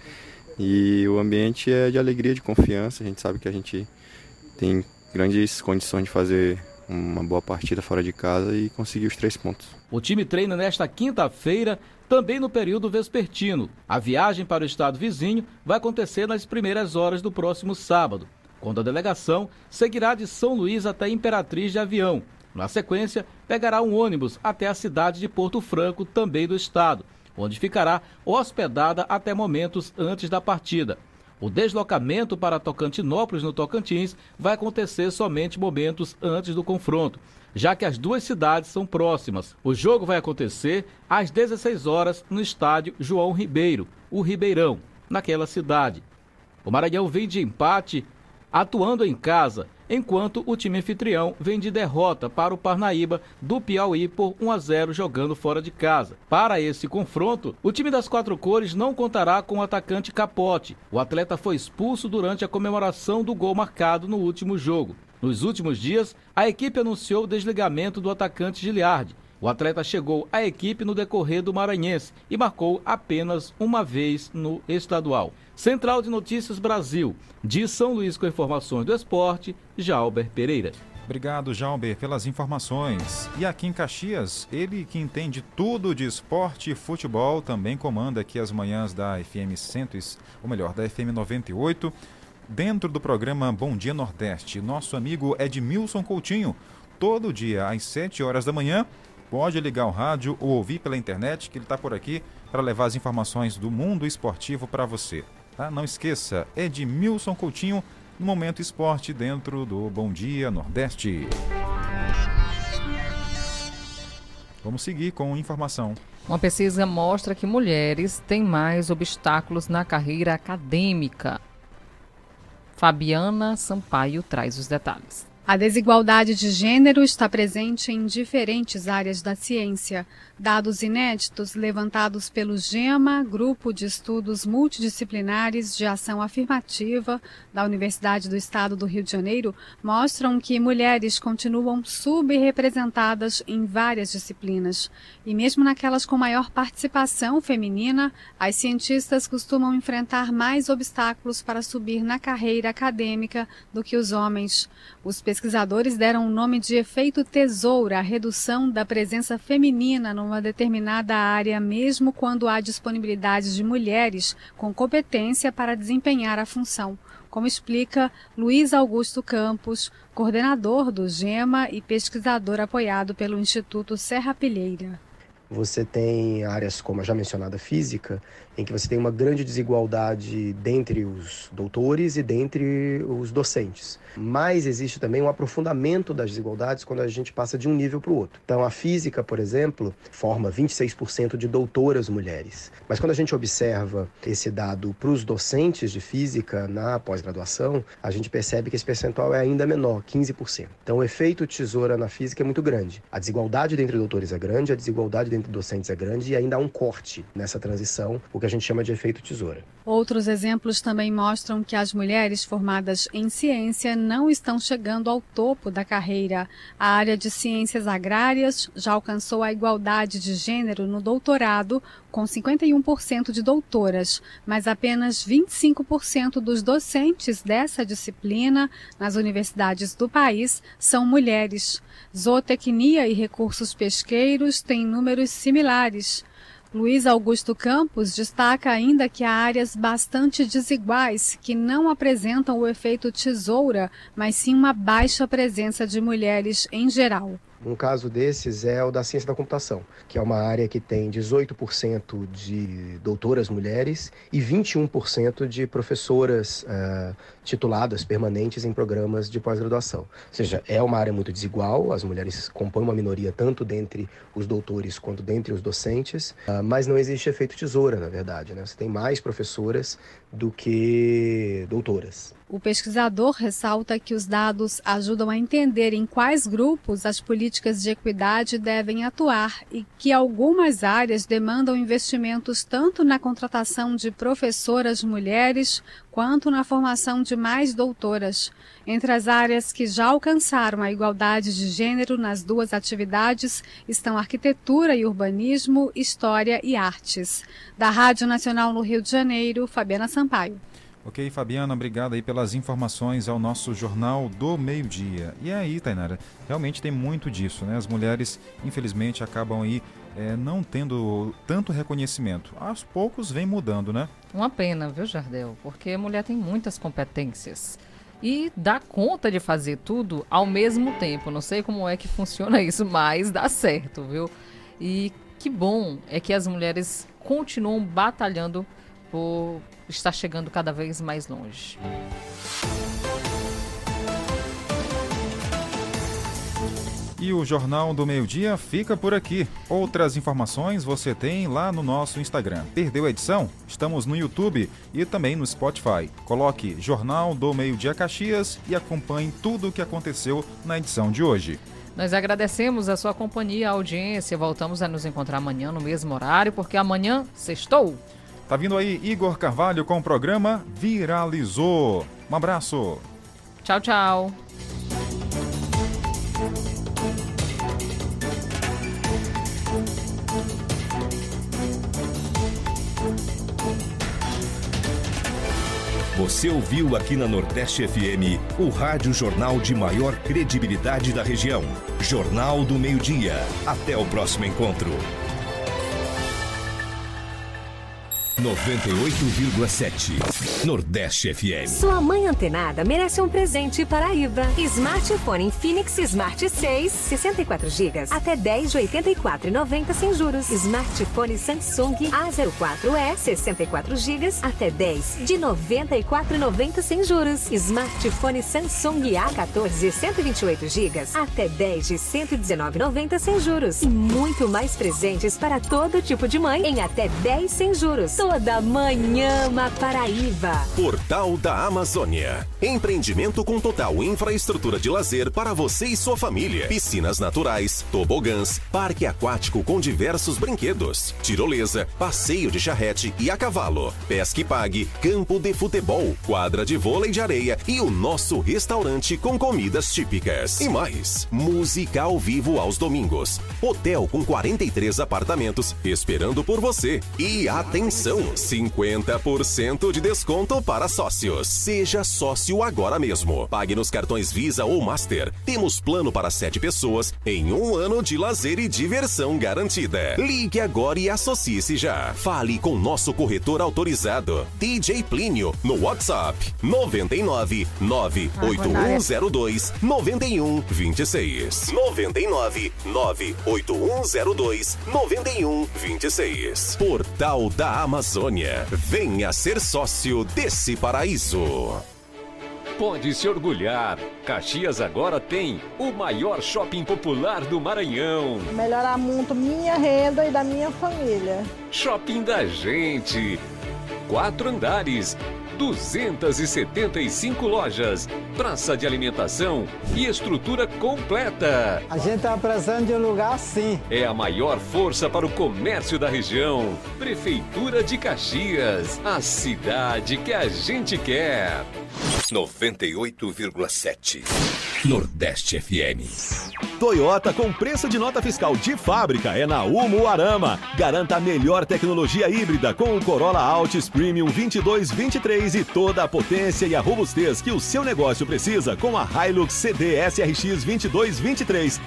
E o ambiente é de alegria, de confiança. A gente sabe que a gente tem grandes condições de fazer uma boa partida fora de casa e conseguir os três pontos. O time treina nesta quinta-feira, também no período vespertino. A viagem para o estado vizinho vai acontecer nas primeiras horas do próximo sábado, quando a delegação seguirá de São Luís até Imperatriz de avião. Na sequência, pegará um ônibus até a cidade de Porto Franco, também do estado, onde ficará hospedada até momentos antes da partida. O deslocamento para Tocantinópolis, no Tocantins, vai acontecer somente momentos antes do confronto, já que as duas cidades são próximas. O jogo vai acontecer às 16 horas no estádio João Ribeiro, o Ribeirão, naquela cidade. O Maranhão vem de empate atuando em casa, enquanto o time anfitrião vem de derrota para o Parnaíba do Piauí por 1 a 0 jogando fora de casa. Para esse confronto, o time das quatro cores não contará com o atacante Capote. O atleta foi expulso durante a comemoração do gol marcado no último jogo. Nos últimos dias, a equipe anunciou o desligamento do atacante Giliardi, O atleta chegou à equipe no decorrer do Maranhense e marcou apenas uma vez no estadual. Central de Notícias Brasil, de São Luís com informações do esporte, Jalber Pereira. Obrigado, Jalber, pelas informações. E aqui em Caxias, ele que entende tudo de esporte e futebol, também comanda aqui as manhãs da FM 100, ou melhor, da FM 98, dentro do programa Bom Dia Nordeste. Nosso amigo Edmilson Coutinho, todo dia às 7 horas da manhã, pode ligar o rádio ou ouvir pela internet, que ele está por aqui para levar as informações do mundo esportivo para você. Tá? Não esqueça, Edmilson Coutinho, no Momento Esporte dentro do Bom Dia Nordeste. Vamos seguir com informação. Uma pesquisa mostra que mulheres têm mais obstáculos na carreira acadêmica. Fabiana Sampaio traz os detalhes. A desigualdade de gênero está presente em diferentes áreas da ciência. Dados inéditos levantados pelo GEMA, Grupo de Estudos Multidisciplinares de Ação Afirmativa da Universidade do Estado do Rio de Janeiro, mostram que mulheres continuam subrepresentadas em várias disciplinas. E mesmo naquelas com maior participação feminina, as cientistas costumam enfrentar mais obstáculos para subir na carreira acadêmica do que os homens. Os pesquisadores deram o nome de efeito tesoura à redução da presença feminina numa determinada área, mesmo quando há disponibilidade de mulheres com competência para desempenhar a função, como explica Luiz Augusto Campos, coordenador do GEMA e pesquisador apoiado pelo Instituto Serra Pilheira. Você tem áreas como a já mencionada física, em que você tem uma grande desigualdade dentre os doutores e dentre os docentes. Mas existe também um aprofundamento das desigualdades quando a gente passa de um nível para o outro. Então, a física, por exemplo, forma 26% de doutoras mulheres. Mas quando a gente observa esse dado para os docentes de física na pós-graduação, a gente percebe que esse percentual é ainda menor, 15%. Então, o efeito tesoura na física é muito grande. A desigualdade entre doutores é grande, a desigualdade entre docentes é grande e ainda há um corte nessa transição, o que a gente chama de efeito tesoura. Outros exemplos também mostram que as mulheres formadas em ciência não estão chegando ao topo da carreira. A área de ciências agrárias já alcançou a igualdade de gênero no doutorado, com 51% de doutoras, mas apenas 25% dos docentes dessa disciplina nas universidades do país são mulheres. Zootecnia e recursos pesqueiros têm números similares. Luiz Augusto Campos destaca ainda que há áreas bastante desiguais que não apresentam o efeito tesoura, mas sim uma baixa presença de mulheres em geral. Um caso desses é o da ciência da computação, que é uma área que tem 18% de doutoras mulheres e 21% de professoras uh, tituladas permanentes em programas de pós-graduação. Ou seja, é uma área muito desigual, as mulheres compõem uma minoria tanto dentre os doutores quanto dentre os docentes, uh, mas não existe efeito tesoura, na verdade. Né? Você tem mais professoras do que doutoras. O pesquisador ressalta que os dados ajudam a entender em quais grupos as políticas de equidade devem atuar e que algumas áreas demandam investimentos tanto na contratação de professoras mulheres quanto na formação de mais doutoras. Entre as áreas que já alcançaram a igualdade de gênero nas duas atividades estão arquitetura e urbanismo, história e artes. Da Rádio Nacional no Rio de Janeiro, Fabiana Sampaio. Ok, Fabiana, obrigado aí pelas informações ao nosso Jornal do Meio-Dia. E aí, Tainara, realmente tem muito disso, né? As mulheres, infelizmente, acabam aí é, não tendo tanto reconhecimento. Aos poucos vem mudando, né? Uma pena, viu, Jardel? Porque a mulher tem muitas competências e dá conta de fazer tudo ao mesmo tempo. Não sei como é que funciona <laughs> isso, mas dá certo, viu? E que bom é que as mulheres continuam batalhando por estar chegando cada vez mais longe. E o Jornal do Meio Dia fica por aqui. Outras informações você tem lá no nosso Instagram. Perdeu a edição? Estamos no YouTube e também no Spotify. Coloque Jornal do Meio Dia Caxias e acompanhe tudo o que aconteceu na edição de hoje. Nós agradecemos a sua companhia, a audiência. Voltamos a nos encontrar amanhã no mesmo horário, porque amanhã sextou. Tá vindo aí Igor Carvalho com o programa Viralizou. Um abraço. Tchau, tchau. Você ouviu aqui na Nordeste FM o rádio jornal de maior credibilidade da região. Jornal do Meio-Dia. Até o próximo encontro. 98,7 Nordeste FM. Sua mãe antenada merece um presente Paraíba. Smartphone Infinix Smart 6, 64 GB, até 10 de 84,90 sem juros. Smartphone Samsung A04e, 64 GB, até 10 de 94,90 sem juros. Smartphone Samsung A14, 128 GB, até 10 de 119,90 sem juros. E muito mais presentes para todo tipo de mãe em até 10 sem juros. Toda manhã Paraíba. Portal da Amazônia. Empreendimento com total infraestrutura de lazer para você e sua família. Piscinas naturais, tobogãs, parque aquático com diversos brinquedos, tirolesa, passeio de charrete e a cavalo, pesca e pague, campo de futebol, quadra de vôlei de areia e o nosso restaurante com comidas típicas. E mais, música ao vivo aos domingos. Hotel com 43 apartamentos esperando por você. E atenção! 50% de desconto para sócios. Seja sócio agora mesmo. Pague nos cartões Visa ou Master. Temos plano para sete pessoas em um ano de lazer e diversão garantida. Ligue agora e associe-se já. Fale com nosso corretor autorizado, DJ Plínio, no WhatsApp 99 98102 9126. 99 98102 9126. Portal da Amazônia. Venha ser sócio desse paraíso. Pode se orgulhar. Caxias agora tem o maior shopping popular do Maranhão. Melhorar muito minha renda e da minha família. Shopping da gente. Quatro andares. 275 lojas, praça de alimentação e estrutura completa. A gente está precisando de um lugar assim. É a maior força para o comércio da região. Prefeitura de Caxias, a cidade que a gente quer. 98,7 Nordeste FM. Toyota com preço de nota fiscal de fábrica é na Umuarama. Garanta a melhor tecnologia híbrida com o Corolla Altis Premium 2223 e toda a potência e a robustez que o seu negócio precisa com a Hilux CD SRX 2223.